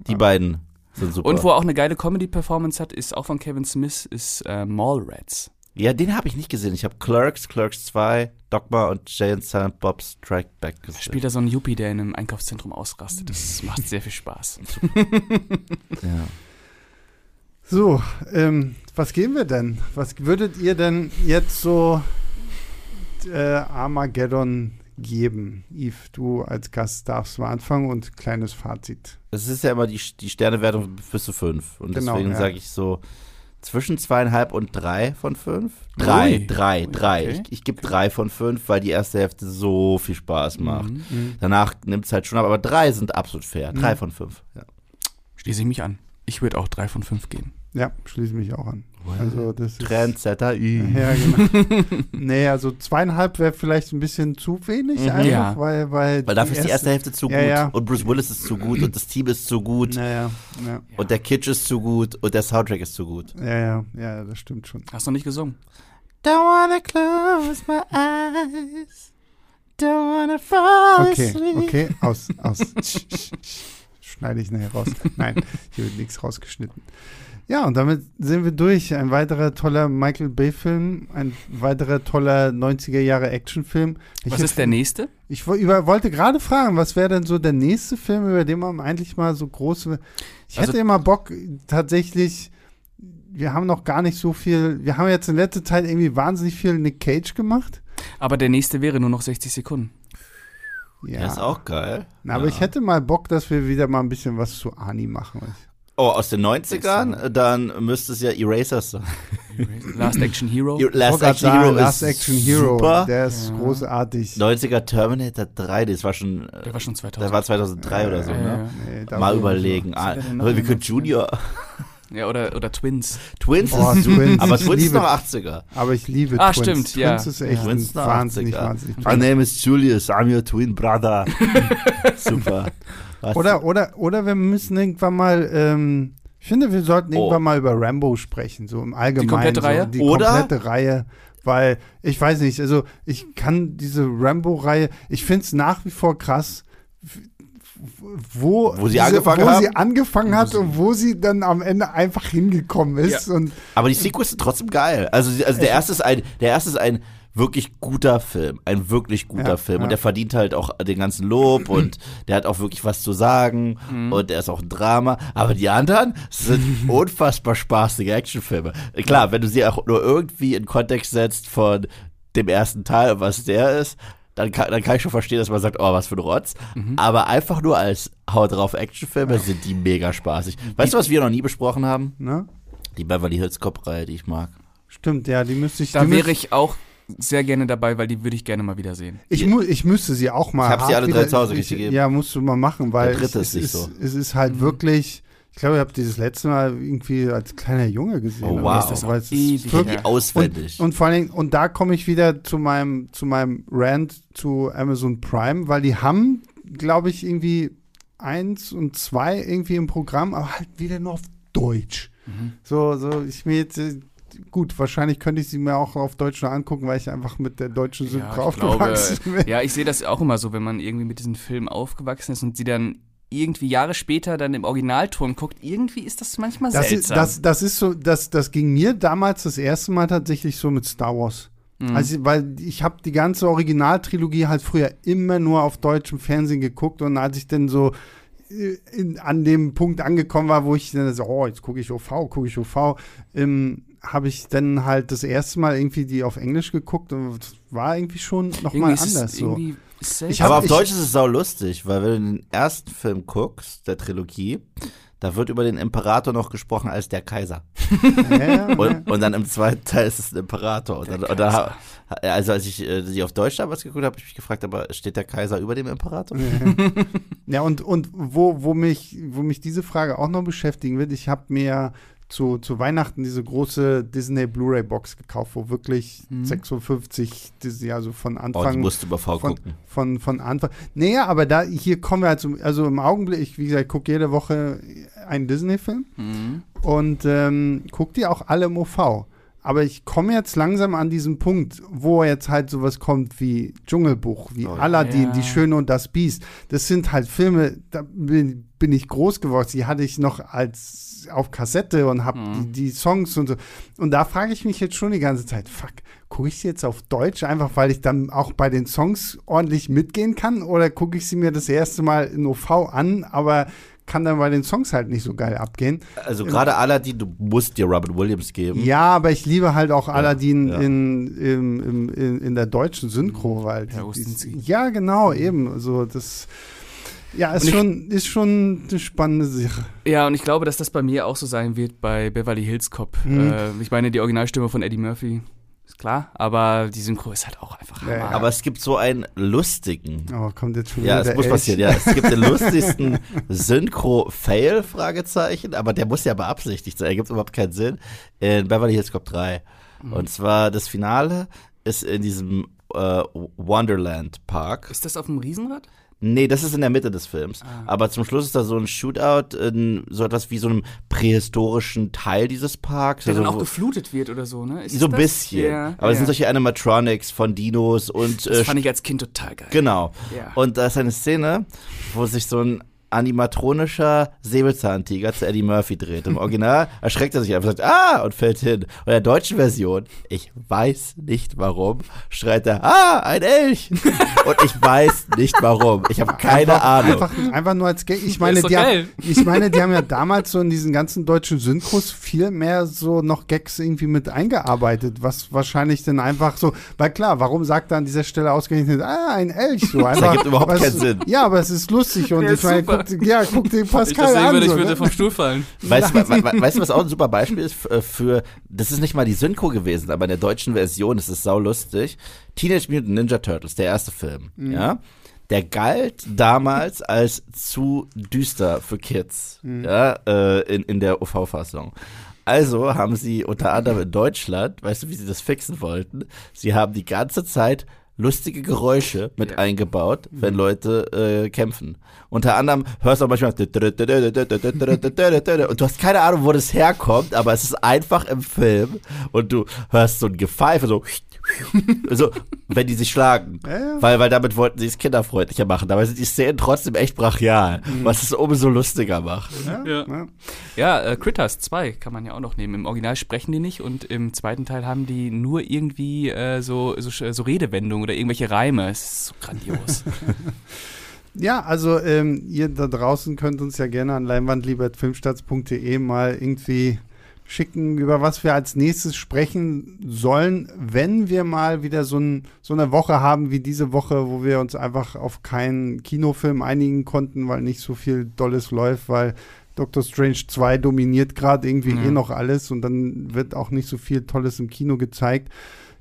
Die beiden sind super. Und wo er auch eine geile Comedy-Performance hat, ist auch von Kevin Smith, ist äh, Mallrats. ja, den habe ich nicht gesehen. Ich habe Clerks, Clerks 2, Dogma und Jay and Silent Bob Strike Back gesehen. Spielt da so ein Yuppie, der in einem Einkaufszentrum ausrastet. Das macht sehr viel Spaß. (laughs) Ja. So, ähm, was geben wir denn? Was würdet ihr denn jetzt so äh, Armageddon geben? Yves, du als Gast darfst mal anfangen und kleines Fazit. Es ist ja immer die, die Sternewertung bis zu fünf. Und Genau, deswegen ja. sage ich so zwischen zweieinhalb und drei von fünf. Drei, Ui. drei, drei. okay. Ich, ich gebe drei von fünf, weil die erste Hälfte so viel Spaß macht. Mhm. Danach nimmt es halt schon ab, aber drei sind absolut fair. Drei Mhm. von fünf. Ja. Schließe ich mich an. Ich würde auch drei von fünf geben. Ja, schließe mich auch an. Also das ist, Trendsetter. ü. Ja, (laughs) genau. nee, also zweieinhalb wäre vielleicht ein bisschen zu wenig Mhm. einfach, Ja. weil, weil, Weil dafür ist die erste Hälfte zu Ja, gut. ja. Und Bruce Willis ist zu gut und das Team ist zu gut. Naja, ja, Und der Kitsch ist zu gut und der Soundtrack ist zu gut. ja, ja, ja, das stimmt schon. Hast du noch nicht gesungen? Don't wanna close my eyes. Don't wanna fall Okay, asleep. okay, aus, aus. Sch- sch- sch- Schneide ich nachher raus. Nein, hier wird nichts rausgeschnitten. Ja, und damit sind wir durch. Ein weiterer toller Michael Bay-Film, ein weiterer toller 90er Jahre Actionfilm. Was Welcher ist der nächste? Ich über, wollte gerade fragen, was wäre denn so der nächste Film, über den man eigentlich mal so große. Ich Also- hätte immer Bock, tatsächlich. Wir haben noch gar nicht so viel. Wir haben jetzt in letzter Zeit irgendwie wahnsinnig viel Nick Cage gemacht. Aber der nächste wäre nur noch 60 Sekunden. Ja. Der ist auch geil. Na, aber Ja. ich hätte mal Bock, dass wir wieder mal ein bisschen was zu Ani machen. Oh, aus den 90ern? Dann müsste es ja Erasers sein. Last Action Hero. Last Action sagen, Hero Last ist Action Hero. super. Der ist Ja. großartig. 90er Terminator 3, das war schon, äh, Der war schon 2000. das war 2003 oder so, Ja, ne? ja. Nee, Mal überlegen. Ah, gemacht? Junior. Ja, oder, oder Twins. Twins Oh, ist, (laughs) Twins. aber Twins ist liebe- noch 80er. Aber ich liebe Ah, Twins. stimmt, ja. Twins ist echt Twins ein ist wahnsinnig, 80er. wahnsinnig. My name is Julius, I'm your twin brother. (laughs) Super. Was? Oder, oder, oder wir müssen irgendwann mal, ähm, ich finde, wir sollten Oh. irgendwann mal über Rambo sprechen, so im Allgemeinen. komplette so, Reihe? Die Oder? komplette Reihe. Weil, ich weiß nicht, also ich kann diese Rambo-Reihe, ich finde es nach wie vor krass, wo, Wo sie angefangen wo haben? sie angefangen hat und wo sie dann am Ende einfach hingekommen ist. Und Aber die Sequels sind trotzdem geil. Also, also der erste ist ein, der erste ist ein wirklich guter Film, ein wirklich guter Ja, Film ja. und der verdient halt auch den ganzen Lob (clears throat) und der hat auch wirklich was zu sagen Mhm. und der ist auch ein Drama. Aber die anderen sind (laughs) unfassbar spaßige Actionfilme. Klar, wenn du sie auch nur irgendwie in Kontext setzt von dem ersten Teil, was der ist, dann kann, dann kann ich schon verstehen, dass man sagt, oh, was für ein Rotz. Mhm. Aber einfach nur als Haut drauf Actionfilme sind die mega spaßig. Weißt du, was wir noch nie besprochen haben? ne? Die Beverly Hills Cop-Reihe, die ich mag. Stimmt, ja, die müsste ich. Da die wäre ich auch sehr gerne dabei, weil die würde ich gerne mal wieder sehen. Ich, mu ich müsste sie auch mal. Ich hab sie alle drei zu Hause gegeben. Ja, musst du mal machen, weil Der dritte es, ist nicht so. es ist halt Mhm. wirklich. Ich glaube, ich habe dieses letzte Mal irgendwie als kleiner Junge gesehen. Oh, aber wow. das wirklich, Die auswendig. und, und vor allen Dingen, und da komme ich wieder zu meinem, zu meinem Rant zu Amazon Prime, weil die haben, glaube ich, irgendwie eins und zwei irgendwie im Programm, aber halt wieder nur auf Deutsch. Mhm. So, so, ich mir jetzt, äh, gut, wahrscheinlich könnte ich sie mir auch auf Deutsch nur angucken, weil ich einfach mit der deutschen Synchro Ja, ich glaube, aufgewachsen bin. ja, ich sehe das auch immer so, wenn man irgendwie mit diesen Filmen aufgewachsen ist und sie dann irgendwie Jahre später dann im Originalton guckt, irgendwie ist das manchmal Das ist, seltsam. das, das ist so, das, das ging mir damals das erste Mal tatsächlich so mit Star Wars. Mhm. Also, weil ich habe die ganze Originaltrilogie halt früher immer nur auf deutschem Fernsehen geguckt und als ich dann so äh, in, an dem Punkt angekommen war, wo ich dann so, oh, jetzt gucke ich OV, gucke ich OV, ähm, habe ich dann halt das erste Mal irgendwie die auf Englisch geguckt und das war irgendwie schon nochmal anders. So. Ich hab, Aber auf Deutsch ist es sau lustig, weil wenn du den ersten Film guckst, der Trilogie, da wird über den Imperator noch gesprochen als der Kaiser. (laughs) Ja, und, und, dann im zweiten Teil ist es ein Imperator. Und dann, und da, also als ich äh, die auf Deutsch damals geguckt habe, habe ich mich gefragt, aber steht der Kaiser über dem Imperator? Ja, und, und wo, wo, mich, wo mich diese Frage auch noch beschäftigen wird, ich habe mir zu, zu Weihnachten diese große Disney Blu-ray Box gekauft, wo wirklich mhm. 56 Disney, also von Anfang. Oh, die musst du über von, gucken. Von, von Anfang. Naja, aber da, hier kommen wir halt zum, also im Augenblick, ich, wie gesagt, gucke jede Woche einen Disney-Film mhm. und ähm, gucke die auch alle im OV. Aber ich komme jetzt langsam an diesen Punkt, wo jetzt halt sowas kommt wie Dschungelbuch, wie oh, Aladdin, ja. Die Schöne und das Biest. Das sind halt Filme, da bin, bin ich groß geworden. Die hatte ich noch als auf Kassette und habe mhm. die, die, Songs und so. Und da frage ich mich jetzt schon die ganze Zeit, fuck, gucke ich sie jetzt auf Deutsch, einfach weil ich dann auch bei den Songs ordentlich mitgehen kann? Oder gucke ich sie mir das erste Mal in OV an, aber kann dann bei den Songs halt nicht so geil abgehen. Also gerade Aladdin, du musst dir Robin Williams geben. Ja, aber ich liebe halt auch Aladdin ja, ja. In, in, in, in, der deutschen Synchro, weil ja, die, ja genau, eben. Also das ja, ist, ich, schon, ist schon eine spannende Sache. Ja, und ich glaube, dass das bei mir auch so sein wird bei Beverly Hills Cop. Mhm. Äh, ich meine, die Originalstimme von Eddie Murphy ist klar, aber die Synchro ist halt auch einfach ja, ja. Aber es gibt so einen lustigen. Oh, kommt jetzt schon Ja, es muss Elch. passieren, ja. Es gibt den (laughs) lustigsten Synchro-Fail, Fragezeichen, aber der muss ja beabsichtigt sein. Er gibt überhaupt keinen Sinn. In Beverly Hills Cop 3. Mhm. Und zwar das Finale ist in diesem äh, Wonderland Park. Ist das auf dem Riesenrad? Nee, das ist in der Mitte des Films. Ah. Aber zum Schluss ist da so ein Shootout in so etwas wie so einem prähistorischen Teil dieses Parks. Der also, dann auch geflutet wird oder so, ne? Ist so ein bisschen. Ja, Aber ja. es sind solche Animatronics von Dinos und. Das äh, fand ich als Kind total geil. Genau. Ja. Und da ist eine Szene, wo sich so ein animatronischer Säbelzahntiger zu Eddie Murphy dreht. Im Original erschreckt er sich einfach und sagt, ah, und fällt hin. Und in der deutschen Version, ich weiß nicht warum, schreit er, ah, ein Elch. und ich weiß nicht warum. Ich habe keine einfach, Ahnung. Einfach, einfach, nur als Gag. Ich meine, die haben, ich meine, die haben ja damals so in diesen ganzen deutschen Synchros viel mehr so noch Gags irgendwie mit eingearbeitet, was wahrscheinlich dann einfach so, weil klar, warum sagt er an dieser Stelle ausgerechnet, ah, ein Elch so einfach. Das ergibt überhaupt keinen Sinn. Ja, aber es ist lustig und ich meine, ja, guck den Pascal ich an. Würde, ich würde ne? vom Stuhl fallen. Weißt, du, weißt du, was auch ein super Beispiel ist äh, für, das ist nicht mal die Synchro gewesen, aber in der deutschen Version ist es sau lustig. Teenage Mutant Ninja Turtles, der erste Film, mhm. ja der galt damals als zu düster für Kids, mhm. ja, äh, in, in der OV-Fassung. Also haben sie unter anderem in Deutschland, weißt du, wie sie das fixen wollten? Sie haben die ganze Zeit lustige Geräusche mit ja. eingebaut, wenn mhm. Leute äh, kämpfen. Unter anderem hörst du auch manchmal und du hast keine Ahnung, wo das herkommt, aber es ist einfach im Film und du hörst so ein Gepfeife, so so, wenn die sich schlagen. Ja, ja. Weil, weil damit wollten sie es kinderfreundlicher machen. Dabei sind die Szenen trotzdem echt brachial, mhm. was es umso lustiger macht. Ja, ja. ja äh, Critters 2 kann man ja auch noch nehmen. Im Original sprechen die nicht und im zweiten Teil haben die nur irgendwie äh, so, so, so Redewendungen oder irgendwelche Reime. Es ist so grandios. (laughs) Ja, also ähm, ihr da draußen könnt uns ja gerne an leinwandliebertfilmstarts.de mal irgendwie schicken, über was wir als nächstes sprechen sollen, wenn wir mal wieder so, ein, so eine Woche haben wie diese Woche, wo wir uns einfach auf keinen Kinofilm einigen konnten, weil nicht so viel Dolles läuft, weil Doctor Strange 2 dominiert gerade irgendwie mhm. eh noch alles und dann wird auch nicht so viel Tolles im Kino gezeigt.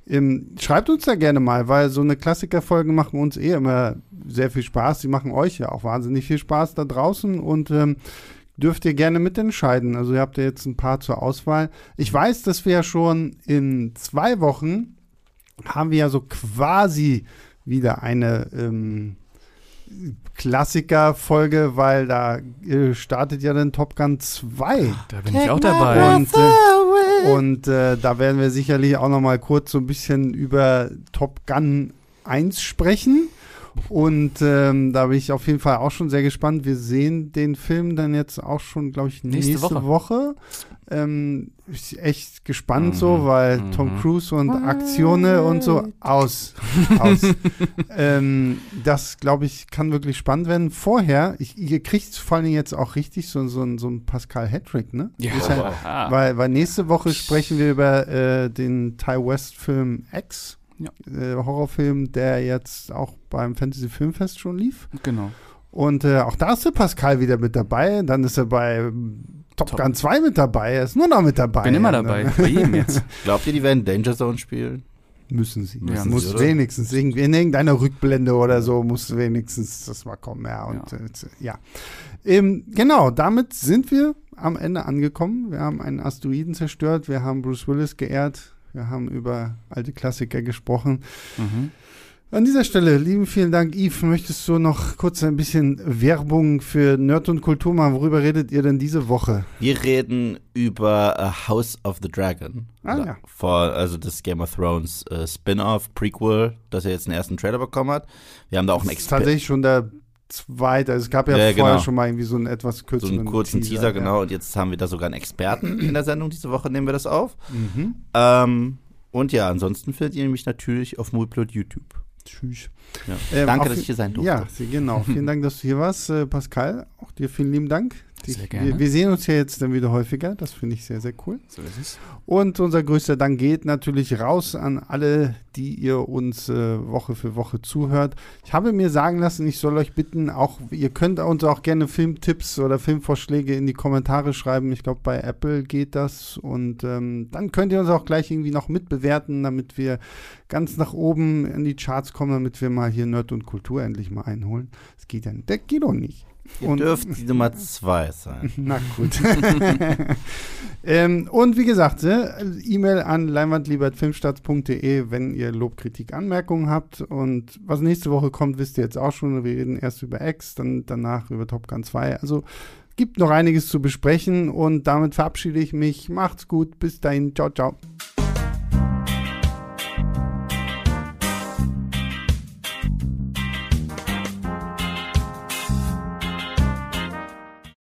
Ähm, schreibt uns da gerne mal, weil so eine Klassikerfolge machen uns eh immer sehr viel Spaß. Sie machen euch ja auch wahnsinnig viel Spaß da draußen und ähm, dürft ihr gerne mitentscheiden. Also ihr habt ja jetzt ein paar zur Auswahl. Ich weiß, dass wir ja schon in zwei Wochen haben wir ja so quasi wieder eine ähm, Klassiker-Folge, weil da äh, startet ja dann Top Gun 2. Da bin ich auch dabei. Und, äh, und äh, da werden wir sicherlich auch noch mal kurz so ein bisschen über Top Gun 1 sprechen. Und ähm, da bin ich auf jeden Fall auch schon sehr gespannt. Wir sehen den Film dann jetzt auch schon, glaube ich, nächste, nächste Woche. Woche. Ähm, ich echt gespannt mhm. so, weil mhm. Tom Cruise und Aktionen und so aus. aus. (laughs) ähm, das, glaube ich, kann wirklich spannend werden. Vorher, ich, ihr kriegt vor allen Dingen jetzt auch richtig so, so, so ein Pascal Hattrick, ne? Ja. ja weil, weil nächste Woche sprechen wir über äh, den Ty West-Film X. Ja. Äh, Horrorfilm, der jetzt auch beim Fantasy Filmfest schon lief. Genau. Und äh, auch da ist der Pascal wieder mit dabei. Dann ist er bei Top, Top, Gun 2 mit dabei. Er ist nur noch mit dabei. Bin immer dabei. Bei jedem jetzt. (laughs) Glaubt ihr, die werden Danger Zone spielen? Müssen sie. Ja, muss sie, wenigstens in irgendeiner Rückblende oder so muss wenigstens das mal kommen. Ja, und ja. Äh, ja. Ähm, genau, damit sind wir am Ende angekommen. Wir haben einen Asteroiden zerstört. Wir haben Bruce Willis geehrt. Wir haben über alte Klassiker gesprochen. Mhm. An dieser Stelle, lieben vielen Dank, Yves. Möchtest du noch kurz ein bisschen Werbung für Nerd und Kultur machen? Worüber redet ihr denn diese Woche? Wir reden über uh, House of the Dragon. Ah, ja. Vor, also das Game of Thrones uh, Spin-off, Prequel, das er jetzt einen ersten Trailer bekommen hat. Wir haben da auch einen Experten. Tatsächlich schon der zweite. Also es gab ja, ja vorher genau. schon mal irgendwie so einen etwas kürzeren So einen kurzen Teaser, Teaser genau. Ja. Und jetzt haben wir da sogar einen Experten in der Sendung. Diese Woche nehmen wir das auf. Mhm. Ähm, und ja, ansonsten findet ihr mich natürlich auf Moviepilot YouTube. Tschüss. Ja. Ähm, Danke, dass ich hier sein durfte. Ja, genau. Vielen Dank, dass du hier warst, äh, Pascal. Auch dir vielen lieben Dank. Sehr gerne. Wir, wir, sehen uns ja jetzt dann wieder häufiger. Das finde ich sehr, sehr cool. So ist es. Und unser größter Dank geht natürlich raus an alle, die ihr uns äh, Woche für Woche zuhört. Ich habe mir sagen lassen, ich soll euch bitten, auch ihr könnt uns auch gerne Filmtipps oder Filmvorschläge in die Kommentare schreiben. Ich glaube, bei Apple geht das. Und ähm, dann könnt ihr uns auch gleich irgendwie noch mitbewerten, damit wir ganz nach oben in die Charts kommen, damit wir mal hier Nerd und Kultur endlich mal einholen. Das geht ja nicht. Das geht doch nicht. Ihr und, dürft die Nummer zwei sein. (laughs) Na gut. (laughs) ähm, und wie gesagt, äh, E-Mail an leinwandliebertfilmstarts.de, wenn ihr Lob, Kritik, Anmerkungen habt. Und was nächste Woche kommt, wisst ihr jetzt auch schon. Wir reden erst über X, dann danach über Top Gun 2. Also gibt noch einiges zu besprechen und damit verabschiede ich mich. Macht's gut. Bis dahin. Ciao, ciao.